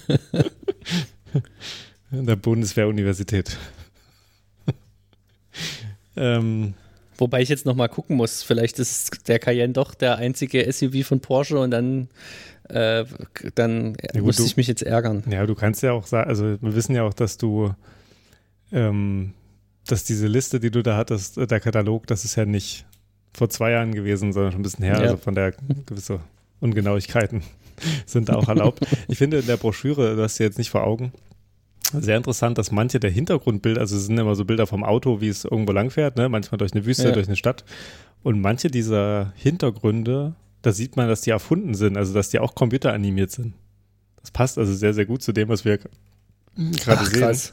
in der Bundeswehr-Universität. ähm, Wobei ich jetzt noch mal gucken muss. Vielleicht ist der Cayenne doch der einzige SUV von Porsche und dann, äh, dann Ja, gut, muss ich mich jetzt ärgern. Ja, du kannst ja auch sagen, also wir wissen ja auch, dass du, ähm, dass diese Liste, die du da hattest, äh, der Katalog, das ist ja nicht vor zwei Jahren gewesen, sondern schon ein bisschen her. Ja. Also von der gewisse Ungenauigkeiten sind da auch erlaubt. ich finde in der Broschüre, du hast sie jetzt nicht vor Augen, sehr interessant, dass manche der Hintergrundbilder, also es sind immer so Bilder vom Auto, wie es irgendwo langfährt, ne? manchmal durch eine Wüste, Ja. durch eine Stadt. Und manche dieser Hintergründe, da sieht man, dass die erfunden sind, also dass die auch computeranimiert sind. Das passt also sehr, sehr gut zu dem, was wir gerade Ach, sehen. krass.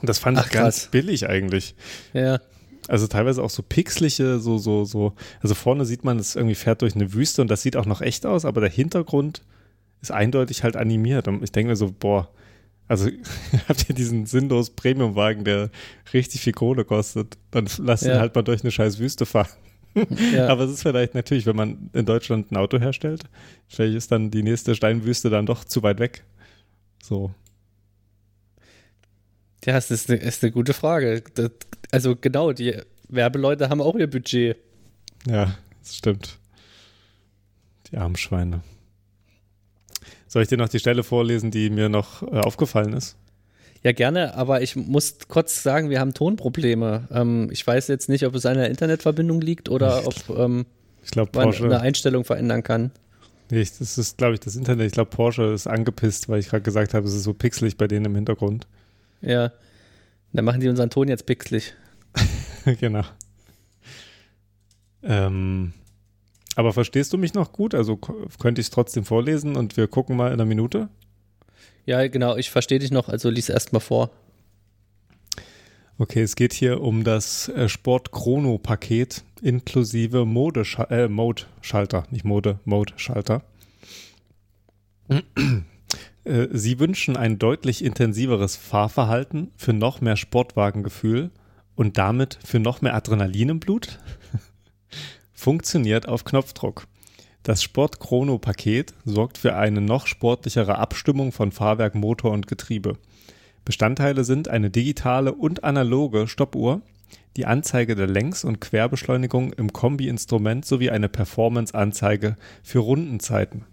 Und das fand Ach, ich ganz krass. billig eigentlich. Ja. Also teilweise auch so pixelige, so, so, so. Also vorne sieht man, es irgendwie fährt durch eine Wüste und das sieht auch noch echt aus, aber der Hintergrund ist eindeutig halt animiert. Und ich denke mir so, boah, also habt ihr diesen sinnlos Premiumwagen, der richtig viel Kohle kostet, dann lasst ihn Ja. halt mal durch eine scheiß Wüste fahren. ja. Aber es ist vielleicht natürlich, wenn man in Deutschland ein Auto herstellt, vielleicht ist dann die nächste Steinwüste dann doch zu weit weg. So. Ja, das ist eine, ist eine gute Frage. Das, also genau, die Werbeleute haben auch ihr Budget. Ja, das stimmt. Die armen Schweine. Soll ich dir noch die Stelle vorlesen, die mir noch äh, aufgefallen ist? Ja, gerne, aber ich muss kurz sagen, wir haben Tonprobleme. Ähm, ich weiß jetzt nicht, ob es an der Internetverbindung liegt oder ob ähm, Ich glaube, man Porsche. eine Einstellung verändern kann. Nee, das ist, glaube ich, das Internet. Ich glaube, Porsche ist angepisst, weil ich gerade gesagt habe, es ist so pixelig bei denen im Hintergrund. Ja. Dann machen die unseren Ton jetzt pixelig. genau. Ähm, aber verstehst du mich noch gut? Also könnte ich es trotzdem vorlesen und wir gucken mal in einer Minute? Ja, genau, ich verstehe dich noch, also lies erst mal vor. Okay, es geht hier um das äh, Sport-Chrono-Paket inklusive Mode äh, Mode-Schalter, nicht Mode, Mode-Schalter. Äh, Sie wünschen ein deutlich intensiveres Fahrverhalten für noch mehr Sportwagengefühl und damit für noch mehr Adrenalin im Blut? Funktioniert auf Knopfdruck. Das Sport-Chrono-Paket sorgt für eine noch sportlichere Abstimmung von Fahrwerk, Motor und Getriebe. Bestandteile sind eine digitale und analoge Stoppuhr, die Anzeige der Längs- und Querbeschleunigung im Kombi-Instrument sowie eine Performance-Anzeige für Rundenzeiten.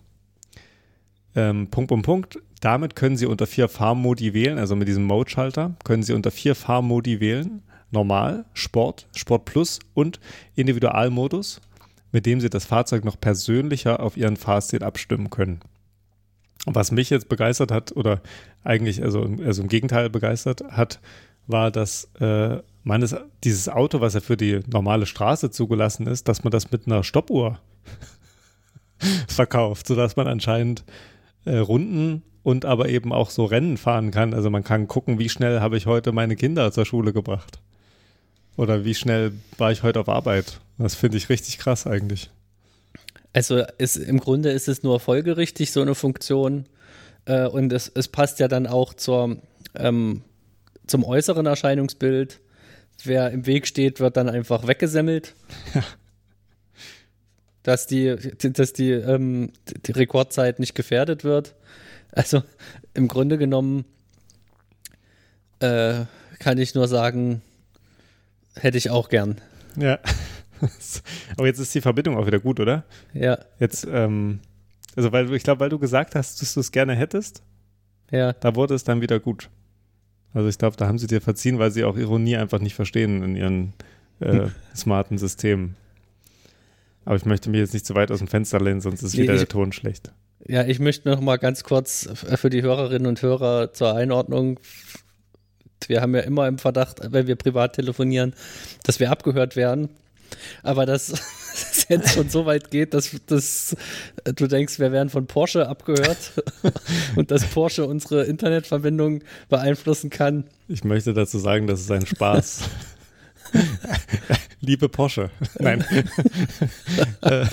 Ähm, Punkt, Punkt, Punkt. Damit können Sie unter vier Fahrmodi wählen, also mit diesem Mode-Schalter, können Sie unter vier Fahrmodi wählen. Normal, Sport, Sport Plus und Individualmodus, mit dem Sie das Fahrzeug noch persönlicher auf Ihren Fahrstil abstimmen können. Was mich jetzt begeistert hat, oder eigentlich, also, also im Gegenteil begeistert hat, war, dass äh, man es, dieses Auto, was ja für die normale Straße zugelassen ist, dass man das mit einer Stoppuhr verkauft, sodass man anscheinend äh, Runden und aber eben auch so Rennen fahren kann. Also man kann gucken, wie schnell habe ich heute meine Kinder zur Schule gebracht. Oder wie schnell war ich heute auf Arbeit. Das finde ich richtig krass eigentlich. Also ist, im Grunde ist es nur folgerichtig, so eine Funktion. Äh, und es, es passt ja dann auch zur, ähm, zum äußeren Erscheinungsbild. Wer im Weg steht, wird dann einfach weggesemmelt. Dass die, dass die, ähm, die Rekordzeit nicht gefährdet wird. Also im Grunde genommen äh, kann ich nur sagen, hätte ich auch gern. Ja. Aber jetzt ist die Verbindung auch wieder gut, oder? Ja, Jetzt, ähm, also weil ich glaube, weil du gesagt hast, dass du es gerne hättest, ja. da wurde es dann wieder gut. Also ich glaube, da haben sie dir verziehen, weil sie auch Ironie einfach nicht verstehen in ihren äh, smarten Systemen. Aber ich möchte mich jetzt nicht zu weit aus dem Fenster lehnen, sonst ist Nee, wieder ich- der Ton schlecht. Ja, ich möchte noch mal ganz kurz für die Hörerinnen und Hörer zur Einordnung. Wir haben ja immer im Verdacht, wenn wir privat telefonieren, dass wir abgehört werden. Aber dass es jetzt schon so weit geht, dass, dass du denkst, wir werden von Porsche abgehört und dass Porsche unsere Internetverbindung beeinflussen kann. Ich möchte dazu sagen, das ist ein Spaß. Liebe Porsche. Nein. Äh,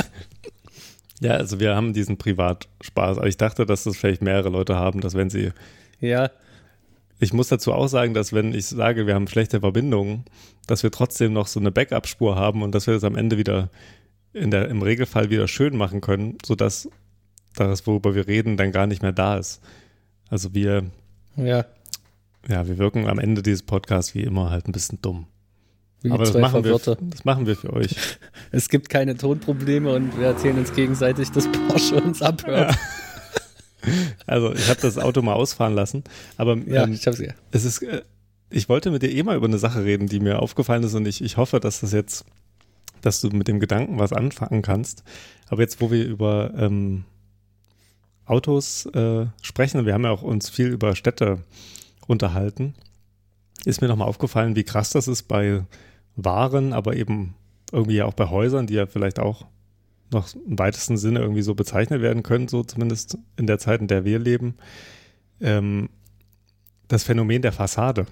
ja, also wir haben diesen Privatspaß. Aber ich dachte, dass das vielleicht mehrere Leute haben, dass wenn sie. Ja, Ich muss dazu auch sagen, dass wenn ich sage, wir haben schlechte Verbindungen, dass wir trotzdem noch so eine Backup-Spur haben und dass wir das am Ende wieder in der, im Regelfall wieder schön machen können, sodass das, worüber wir reden, dann gar nicht mehr da ist. Also wir, ja. ja, wir wirken am Ende dieses Podcasts wie immer halt ein bisschen dumm. Wie Aber das machen, wir, das machen wir für euch. Es gibt keine Tonprobleme und wir erzählen uns gegenseitig, dass Porsche uns abhört. Also ich habe das Auto mal ausfahren lassen, aber Ja, ähm, ich hab's ja. es ist, äh, ich wollte mit dir eh mal über eine Sache reden, die mir aufgefallen ist und ich, ich hoffe, dass das jetzt, dass du mit dem Gedanken was anfangen kannst. Aber jetzt, wo wir über ähm, Autos äh, sprechen, wir haben ja auch uns viel über Städte unterhalten, ist mir nochmal aufgefallen, wie krass das ist bei Waren, aber eben irgendwie auch bei Häusern, die ja vielleicht auch noch im weitesten Sinne irgendwie so bezeichnet werden können, so zumindest in der Zeit, in der wir leben. Ähm, das Phänomen der Fassade,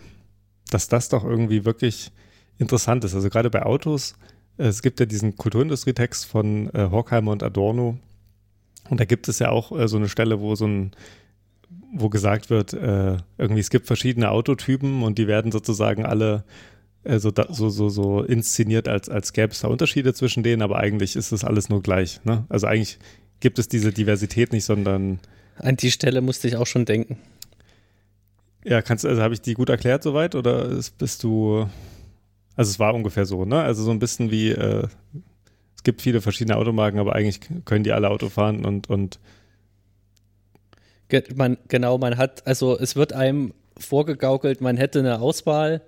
dass das doch irgendwie wirklich interessant ist. Also gerade bei Autos, es gibt ja diesen Kulturindustrietext von äh, Horkheimer und Adorno und da gibt es ja auch äh, so eine Stelle, wo so ein wo gesagt wird, äh, irgendwie es gibt verschiedene Autotypen und die werden sozusagen alle äh, so, da, so, so, so inszeniert, als, als gäbe es da Unterschiede zwischen denen, aber eigentlich ist das alles nur gleich. Ne? Also eigentlich gibt es diese Diversität nicht, sondern An die Stelle musste ich auch schon denken. Ja, kannst du, also habe ich die gut erklärt soweit oder ist, bist du, also es war ungefähr so, ne? Also so ein bisschen wie, äh, es gibt viele verschiedene Automarken, aber eigentlich können die alle Auto fahren und, und man, genau, man hat, also es wird einem vorgegaukelt, man hätte eine Auswahl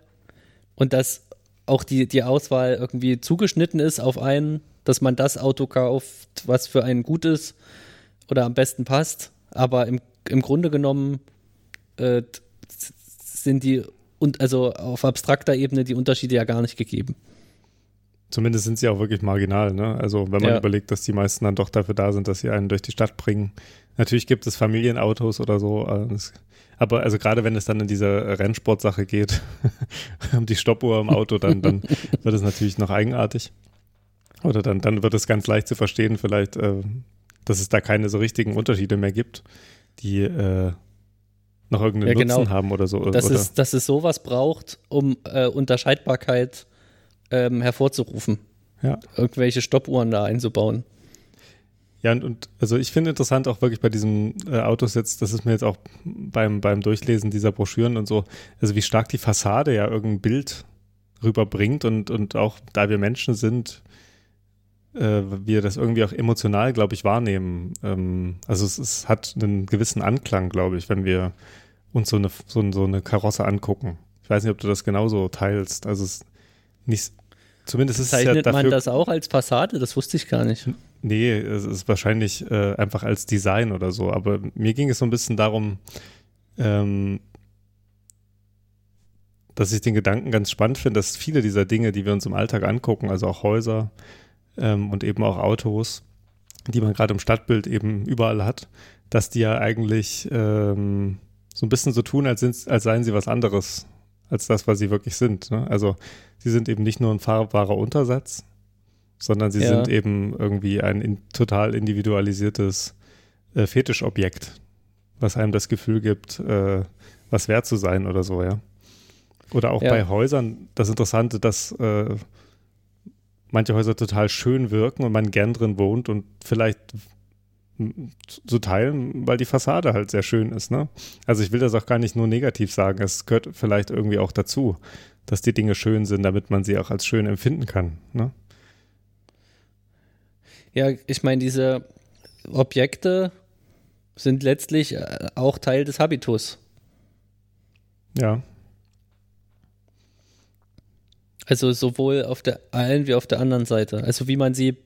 und dass auch die, die Auswahl irgendwie zugeschnitten ist auf einen, dass man das Auto kauft, was für einen gut ist oder am besten passt. Aber im, im Grunde genommen äh, sind die und also auf abstrakter Ebene die Unterschiede ja gar nicht gegeben. zumindest sind sie auch wirklich marginal, ne? Also wenn man Ja. überlegt, dass die meisten dann doch dafür da sind, dass sie einen durch die Stadt bringen. Natürlich gibt es Familienautos oder so, es- aber also gerade wenn es dann in diese Rennsportsache geht, um die Stoppuhr im Auto, dann, dann wird es natürlich noch eigenartig. Oder dann, dann wird es ganz leicht zu verstehen, vielleicht, äh, dass es da keine so richtigen Unterschiede mehr gibt, die äh, noch irgendeinen Ja, genau. Nutzen haben oder so. Dass, oder, es, dass es sowas braucht, um äh, Unterscheidbarkeit ähm, hervorzurufen. Ja. Irgendwelche Stoppuhren da einzubauen. Ja, und, und also ich finde interessant auch wirklich bei diesen äh, Autos jetzt, das ist mir jetzt auch beim, beim Durchlesen dieser Broschüren und so, also wie stark die Fassade ja irgendein Bild rüberbringt und, und auch da wir Menschen sind, äh, wir das irgendwie auch emotional, glaube ich, wahrnehmen. Ähm, also es, es hat einen gewissen Anklang, glaube ich, wenn wir uns so eine, so, so eine Karosse angucken. Ich weiß nicht, ob du das genauso teilst. Also es ist nicht, zumindest ist es ja Zeichnet dafür man das auch als Fassade? Das wusste ich gar nicht. Nee, es ist wahrscheinlich äh, einfach als Design oder so. Aber mir ging es so ein bisschen darum, ähm, dass ich den Gedanken ganz spannend finde, dass viele dieser Dinge, die wir uns im Alltag angucken, also auch Häuser ähm, und eben auch Autos, die man gerade im Stadtbild eben überall hat, dass die ja eigentlich ähm, so ein bisschen so tun, als, als seien sie was anderes als das, was sie wirklich sind. Ne? Also sie sind eben nicht nur ein fahrbarer Untersatz, sondern sie Ja. sind eben irgendwie ein in, total individualisiertes äh, Fetischobjekt, was einem das Gefühl gibt, äh, was wert zu sein oder so, ja. Oder auch Ja. bei Häusern das Interessante, dass äh, manche Häuser total schön wirken und man gern drin wohnt und vielleicht zu teilen, weil die Fassade halt sehr schön ist, ne? Also ich will das auch gar nicht nur negativ sagen, es gehört vielleicht irgendwie auch dazu, dass die Dinge schön sind, damit man sie auch als schön empfinden kann, ne? Ja, ich meine, diese Objekte sind letztlich äh, auch Teil des Habitus. Ja. Also sowohl auf der einen wie auf der anderen Seite. Also wie man sie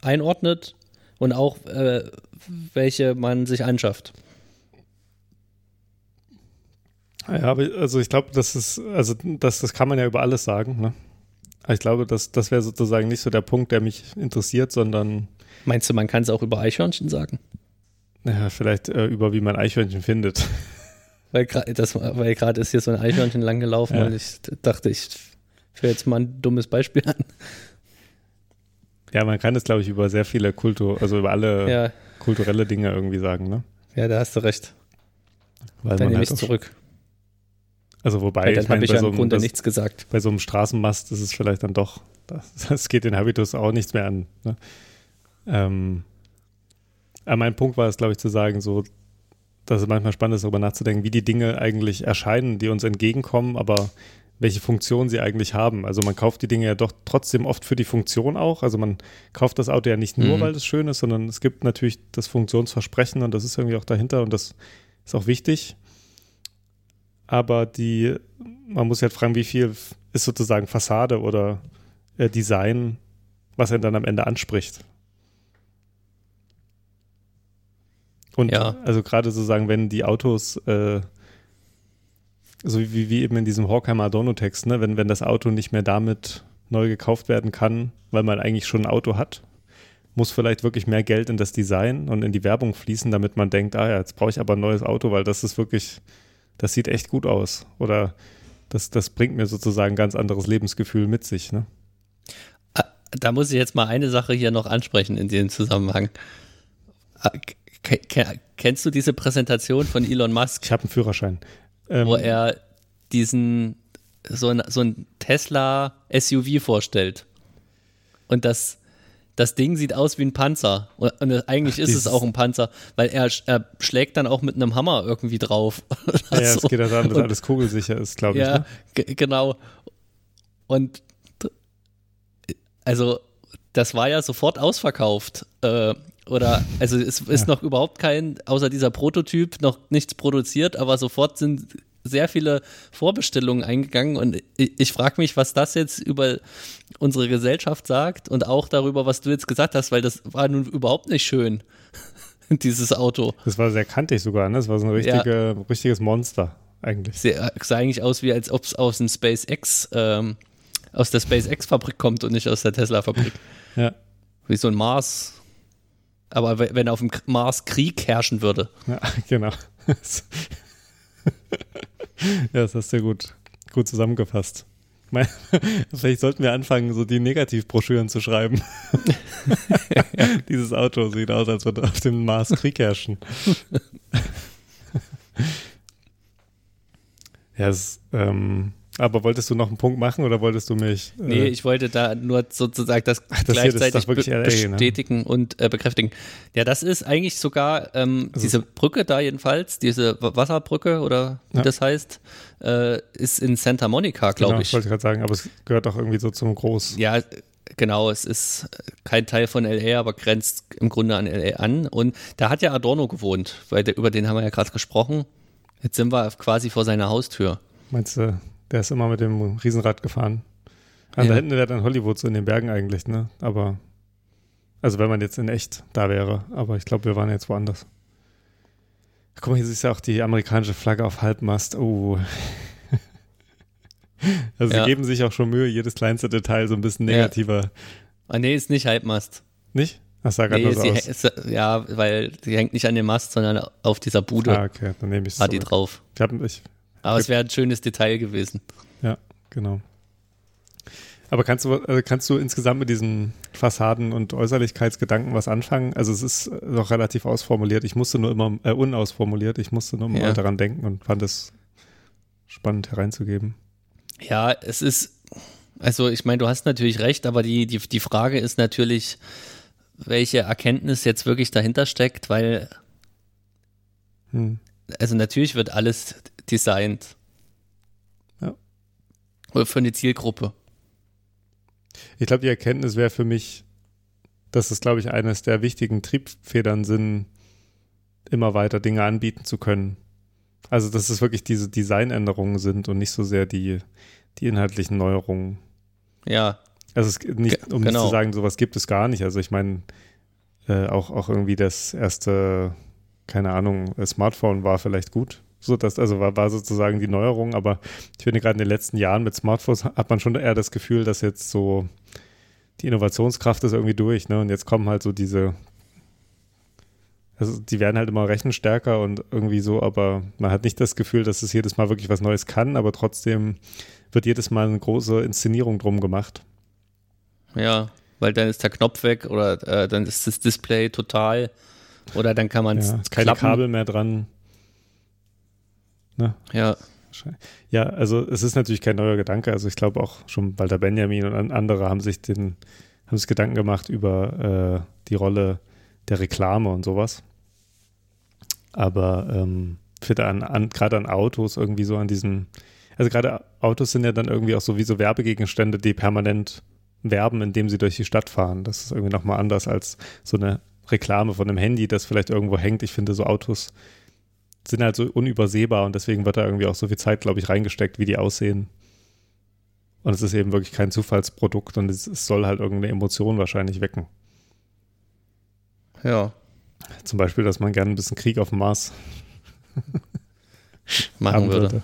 einordnet und auch äh, welche man sich anschafft. Ja, aber also ich glaube, das ist, also das, das kann man ja über alles sagen, ne? Ich glaube, das, das wäre sozusagen nicht so der Punkt, der mich interessiert, sondern. Meinst du, man kann es auch über Eichhörnchen sagen? Ja, vielleicht äh, über wie man Eichhörnchen findet. Weil gerade ist hier so ein Eichhörnchen lang gelaufen ja. und ich dachte, ich führe jetzt mal ein dummes Beispiel an. Ja, man kann es, glaube ich, über sehr viele Kultur, also über alle ja. kulturelle Dinge irgendwie sagen, ne? Ja, da hast du recht. Weil Dann nehme halt ich zurück. Also wobei, ja, dann habe ich ja so im Grunde das, nichts gesagt. Bei so einem Straßenmast ist es vielleicht dann doch, das, das geht den Habitus auch nichts mehr an. Ne? Ähm, aber mein Punkt war es, glaube ich, zu sagen, so, dass es manchmal spannend ist, darüber nachzudenken, wie die Dinge eigentlich erscheinen, die uns entgegenkommen, aber welche Funktion sie eigentlich haben. Also man kauft die Dinge ja doch trotzdem oft für die Funktion auch. Also man kauft das Auto ja nicht nur, mhm. weil es schön ist, sondern es gibt natürlich das Funktionsversprechen und das ist irgendwie auch dahinter und das ist auch wichtig aber die, man muss halt fragen, wie viel ist sozusagen Fassade oder äh, Design, was er dann am Ende anspricht. Und ja. also gerade sozusagen, wenn die Autos, äh, so wie, wie eben in diesem Horkheimer Adorno-Text, ne, wenn, wenn das Auto nicht mehr damit neu gekauft werden kann, weil man eigentlich schon ein Auto hat, muss vielleicht wirklich mehr Geld in das Design und in die Werbung fließen, damit man denkt, ah ja, jetzt brauche ich aber ein neues Auto, weil das ist wirklich das sieht echt gut aus. Oder das, das bringt mir sozusagen ein ganz anderes Lebensgefühl mit sich. Ne? Ah, da muss ich jetzt mal eine Sache hier noch ansprechen in dem Zusammenhang. Ah, kennst du diese Präsentation von Elon Musk? Ich habe einen Führerschein. Ähm, wo er diesen, so ein, so ein Tesla SUV vorstellt. Und das das Ding sieht aus wie ein Panzer. Und, eigentlich Ach, ist es auch ein Panzer, weil er, er, schlägt dann auch mit einem Hammer irgendwie drauf. Ja, es geht ja darum, dass und, alles kugelsicher ist, glaube ich. Ja, ne? genau. Und also, das war ja sofort ausverkauft. Äh, oder, also es ist ja. noch überhaupt kein, außer dieser Prototyp, noch nichts produziert, aber sofort sind sehr viele Vorbestellungen eingegangen und ich, ich frage mich, was das jetzt über unsere Gesellschaft sagt und auch darüber, was du jetzt gesagt hast, weil das war nun überhaupt nicht schön, dieses Auto. Das war sehr kantig sogar, ne? Das war so ein richtige, ja. richtiges Monster eigentlich. Sehr, sah eigentlich aus, wie als ob es aus dem SpaceX, ähm, aus der SpaceX-Fabrik kommt und nicht aus der Tesla-Fabrik. ja. Wie so ein Mars. Aber wenn auf dem Mars Krieg herrschen würde. Ja, genau. ja, das hast du ja gut, gut zusammengefasst. Vielleicht sollten wir anfangen, so die Negativbroschüren zu schreiben. Dieses Auto sieht aus, als würde auf dem Mars Krieg herrschen. ja, es, ähm, aber wolltest du noch einen Punkt machen oder wolltest du mich? Äh nee, ich wollte da nur sozusagen das, Ach, das gleichzeitig be LA, ne? bestätigen ne? und äh, bekräftigen. Ja, das ist eigentlich sogar ähm, also diese Brücke da jedenfalls, diese Wasserbrücke oder wie ja. das heißt, äh, ist in Santa Monica, glaube genau, ich. wollte ich gerade sagen, aber es gehört auch irgendwie so zum Groß. Ja, genau, es ist kein Teil von LA, aber grenzt im Grunde an LA an. Und da hat ja Adorno gewohnt, weil der, über den haben wir ja gerade gesprochen. Jetzt sind wir quasi vor seiner Haustür. Meinst du, der ist immer mit dem Riesenrad gefahren. Also ja. da hinten wäre dann Hollywood so in den Bergen eigentlich, ne? Aber, also wenn man jetzt in echt da wäre. Aber ich glaube, wir waren jetzt woanders. Guck mal, hier ist ja auch die amerikanische Flagge auf Halbmast. Oh. also ja. sie geben sich auch schon Mühe, jedes kleinste Detail so ein bisschen negativer. Ja. Ah, nee, ist nicht Halbmast. Nicht? Das sah gerade nee, so aus. Ist, ja, weil sie hängt nicht an dem Mast, sondern auf dieser Bude. Ah, okay, dann nehme ich es. Hat die drauf. Ich, hab, ich aber es wäre ein schönes Detail gewesen. Ja, genau. Aber kannst du, also kannst du insgesamt mit diesen Fassaden und Äußerlichkeitsgedanken was anfangen? Also es ist doch relativ ausformuliert. Ich musste nur immer, äh, unausformuliert, ich musste nur immer ja. daran denken und fand es spannend hereinzugeben. Ja, es ist, also ich meine, du hast natürlich recht, aber die, die, die Frage ist natürlich, welche Erkenntnis jetzt wirklich dahinter steckt, weil hm. also natürlich wird alles designt. Ja. Oder für eine Zielgruppe. Ich glaube, die Erkenntnis wäre für mich, dass es, glaube ich, eines der wichtigen Triebfedern sind, immer weiter Dinge anbieten zu können. Also, dass es wirklich diese Designänderungen sind und nicht so sehr die, die inhaltlichen Neuerungen. Ja. Also es, nicht, um genau. nicht zu sagen, sowas gibt es gar nicht. Also ich meine, äh, auch, auch irgendwie das erste, keine Ahnung, Smartphone war vielleicht gut. So, das, also war, war sozusagen die Neuerung, aber ich finde gerade in den letzten Jahren mit Smartphones hat man schon eher das Gefühl, dass jetzt so die Innovationskraft ist irgendwie durch, ne? Und jetzt kommen halt so diese, also die werden halt immer rechenstärker und irgendwie so, aber man hat nicht das Gefühl, dass es jedes Mal wirklich was Neues kann, aber trotzdem wird jedes Mal eine große Inszenierung drum gemacht. Ja, weil dann ist der Knopf weg oder äh, dann ist das Display total oder dann kann man es Ja, keine. Kabel mehr dran. Ne? Ja, Ja, also es ist natürlich kein neuer Gedanke. Also ich glaube auch schon Walter Benjamin und an- andere haben sich den, haben sich Gedanken gemacht über äh, die Rolle der Reklame und sowas. Aber ähm, an, an gerade an Autos irgendwie so an diesen, also gerade Autos sind ja dann irgendwie auch so wie so Werbegegenstände, die permanent werben, indem sie durch die Stadt fahren. Das ist irgendwie nochmal anders als so eine Reklame von einem Handy, das vielleicht irgendwo hängt. Ich finde so Autos sind halt so unübersehbar und deswegen wird da irgendwie auch so viel Zeit, glaube ich, reingesteckt, wie die aussehen. Und es ist eben wirklich kein Zufallsprodukt und es, es soll halt irgendeine Emotion wahrscheinlich wecken. ja, Zum Beispiel, dass man gerne ein bisschen Krieg auf dem Mars machen würde. würde.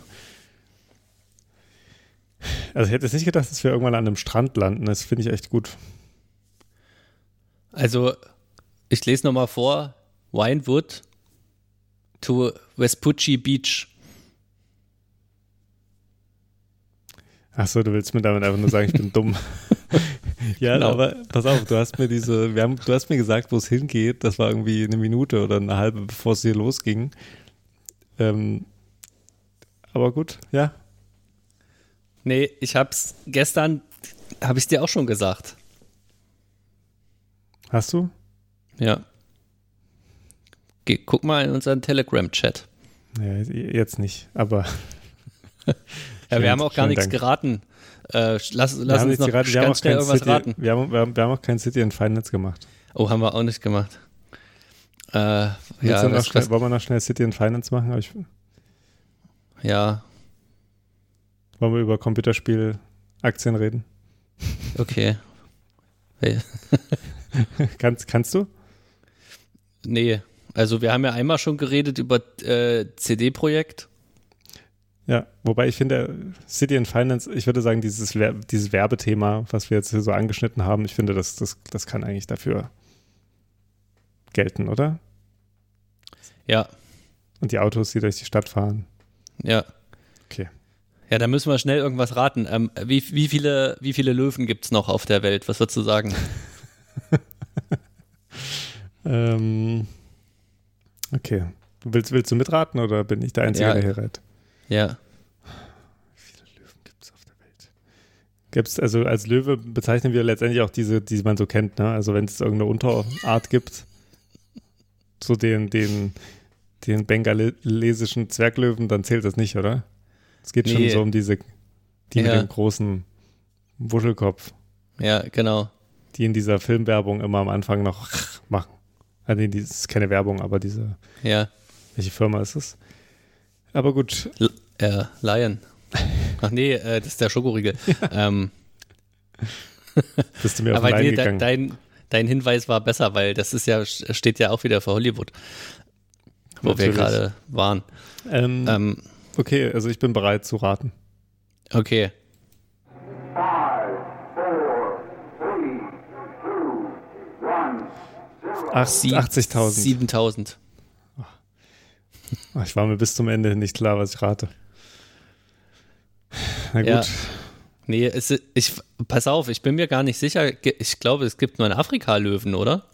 Also ich hätte jetzt nicht gedacht, dass wir irgendwann an einem Strand landen. Das finde ich echt gut. Also, ich lese nochmal vor: Winewood to Vespucci Beach. Achso, du willst mir damit einfach nur sagen, ich bin dumm. ja, Genau. aber pass auf, du hast mir diese, wir haben, du hast mir gesagt, wo es hingeht. Das war irgendwie eine Minute oder eine halbe, bevor es hier losging. Ähm, aber gut, ja. Nee, ich hab's gestern, habe ich dir auch schon gesagt. Hast du? Ja. Geh, guck mal in unseren Telegram-Chat. Ja, jetzt nicht, aber Ja, Schön- wir haben auch gar nichts Dank. geraten. Äh, lass lass uns noch gerade, wir ganz auch schnell irgendwas City, raten. Wir haben, wir, haben, wir haben auch kein City and Finance gemacht. Oh, haben wir auch nicht gemacht. Äh, ja, was, schnell, wollen wir noch schnell City and Finance machen? Ich, ja, wollen wir über Computerspiel-Aktien reden? okay. Hey, kannst, kannst du? Nee, also wir haben ja einmal schon geredet über äh, CD-Projekt. Ja, wobei ich finde, City and Finance, ich würde sagen, dieses, Wer dieses Werbethema, was wir jetzt hier so angeschnitten haben, ich finde, das, das, das kann eigentlich dafür gelten, oder? Ja, Und die Autos, die durch die Stadt fahren. ja. Okay. Ja, da müssen wir schnell irgendwas raten. Ähm, wie, wie, viele, wie viele Löwen gibt es noch auf der Welt? Was würdest du sagen? Ähm, okay. Willst, willst du mitraten oder bin ich der Einzige, Ja. der hier rät? Ja, Wie viele Löwen gibt es auf der Welt? Gibt's, also als Löwe bezeichnen wir letztendlich auch diese, die man so kennt, ne? Also wenn es irgendeine Unterart gibt, so den, den, den bengalesischen Zwerglöwen, dann zählt das nicht, oder? Es geht schon Nee. so um diese, die mit Ja. dem großen Wuschelkopf, ja, genau. die in dieser Filmwerbung immer am Anfang noch machen. Also nee, das ist keine Werbung, aber diese, Ja, welche Firma ist es? Aber gut, L äh, Lion. Ach nee, äh, das ist der Schokoriegel. ähm, bist du mir auf aber den nee, gegangen. dein, dein Hinweis war besser, weil das ist ja, steht ja auch wieder für Hollywood, wo wir Natürlich. gerade waren. ähm, Ähm, okay, also ich bin bereit zu raten. okay. 80.000. 7000. Ach, Ich war mir bis zum Ende nicht klar, was ich rate. Na gut. Ja. Nee, es, ich, pass auf, ich bin mir gar nicht sicher. Ich glaube, es gibt nur einen Afrika-Löwen, oder?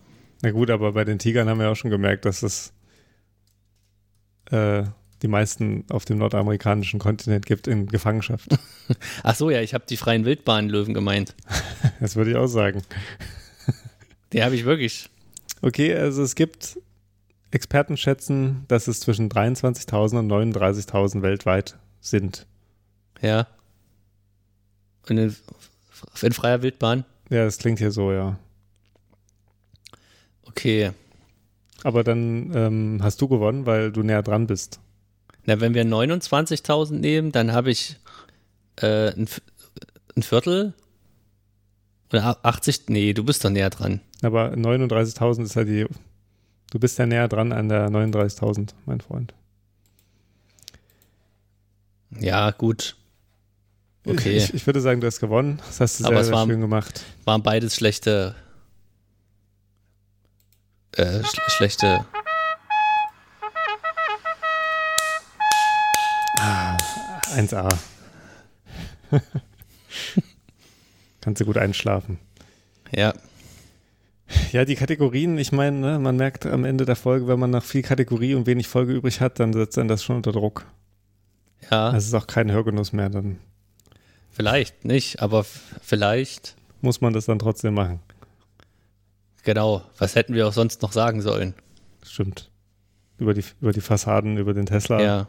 Na gut, aber bei den Tigern haben wir auch schon gemerkt, dass es äh, die meisten auf dem nordamerikanischen Kontinent gibt in Gefangenschaft. Ach so, ja, ich habe die freien Wildbahnlöwen gemeint. Das würde ich auch sagen. Die habe ich wirklich. Okay, also es gibt Experten schätzen, dass es zwischen 23.000 und 39.000 weltweit sind. Ja. In, in freier Wildbahn? Ja, das klingt hier so, ja. Okay. Aber dann ähm, hast du gewonnen, weil du näher dran bist. Na, wenn wir 29.000 nehmen, dann habe ich äh, ein, ein Viertel 80, nee, du bist doch näher dran. Aber 39.000 ist ja die. Du bist ja näher dran an der 39.000, mein Freund. Ja, gut. Okay. Ich, ich würde sagen, du hast gewonnen. Das hast du Aber sehr, sehr war- schön gemacht. Waren beides schlechte. Äh, sch schlechte. 1A. Kannst du gut einschlafen. Ja. Ja, die Kategorien, ich meine, ne, man merkt am Ende der Folge, wenn man noch viel Kategorie und wenig Folge übrig hat, dann setzt dann das schon unter Druck. Ja, Das ist auch kein Hörgenuss mehr, dann vielleicht nicht, aber vielleicht. muss man das dann trotzdem machen. Genau. Was hätten wir auch sonst noch sagen sollen? Stimmt. Über die, über die Fassaden, über den Tesla. Ja.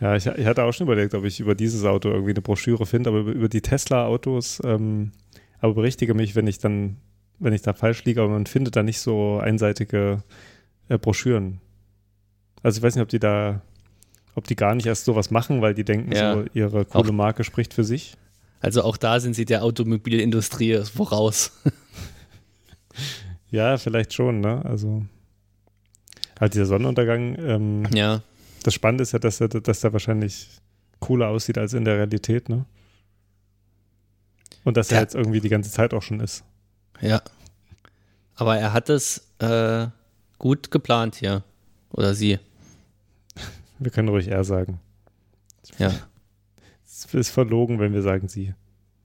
Ja, ich, ich hatte auch schon überlegt, ob ich über dieses Auto irgendwie eine Broschüre finde, aber über, über die Tesla-Autos, ähm, aber berichtige mich, wenn ich dann, wenn ich da falsch liege, aber man findet da nicht so einseitige äh, Broschüren. Also ich weiß nicht, ob die da, ob die gar nicht erst sowas machen, weil die denken, Ja. so ihre coole Marke spricht für sich. Also auch da sind sie der Automobilindustrie voraus. Ja, vielleicht schon, ne? Also halt dieser Sonnenuntergang, ähm, ja. Das Spannende ist ja, dass er, dass der wahrscheinlich cooler aussieht als in der Realität, ne? Und dass er Ja. jetzt irgendwie die ganze Zeit auch schon ist. Ja. Aber er hat es äh, gut geplant hier. Oder sie. Wir können ruhig er sagen. Ja. Es ist verlogen, wenn wir sagen sie.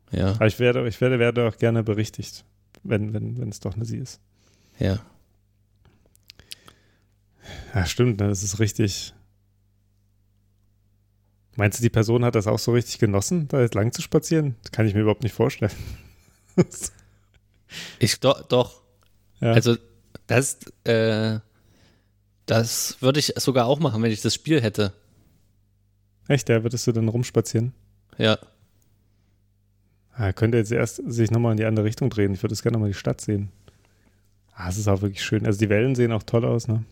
Ja. Aber ich werde, ich werde, werde auch gerne berichtigt, wenn, wenn, wenn es doch eine sie ist. Ja. Ja, stimmt, ne? das ist richtig. Meinst du, die Person hat das auch so richtig genossen, da jetzt lang zu spazieren? Das kann ich mir überhaupt nicht vorstellen. Ich do, doch. Ja. Also das, äh, das würde ich sogar auch machen, wenn ich das Spiel hätte. Echt, ja, würdest du dann rumspazieren? Ja. Ah, Er könnte jetzt erst sich nochmal in die andere Richtung drehen. Ich würde jetzt gerne nochmal die Stadt sehen. Ah, es ist auch wirklich schön. Also die Wellen sehen auch toll aus, ne?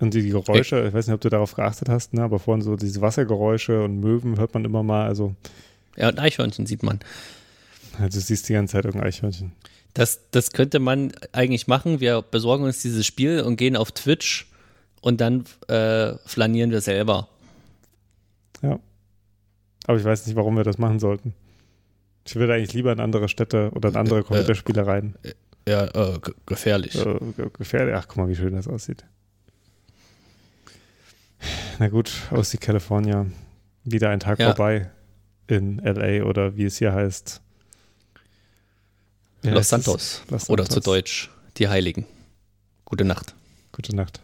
Und die Geräusche, ich weiß nicht, ob du darauf geachtet hast, ne? aber vorhin so diese Wassergeräusche und Möwen hört man immer mal. Also, Ja, und Eichhörnchen sieht man. also du siehst die ganze Zeit irgendein Eichhörnchen. Das, das könnte man eigentlich machen. Wir besorgen uns dieses Spiel und gehen auf Twitch und dann äh, flanieren wir selber. Ja. Aber ich weiß nicht, warum wir das machen sollten. Ich würde eigentlich lieber in andere Städte oder in andere Äh, äh, Computerspiele rein. Ja, äh, ge- gefährlich. Äh, ge- gefährlich. Ach, guck mal, wie schön das aussieht. Na gut, aus die California. Wieder ein Tag Ja. vorbei in LA oder wie es hier heißt. Los? Santos. Los Oder Santos. zu Deutsch, die Heiligen. Gute Nacht. Gute Nacht.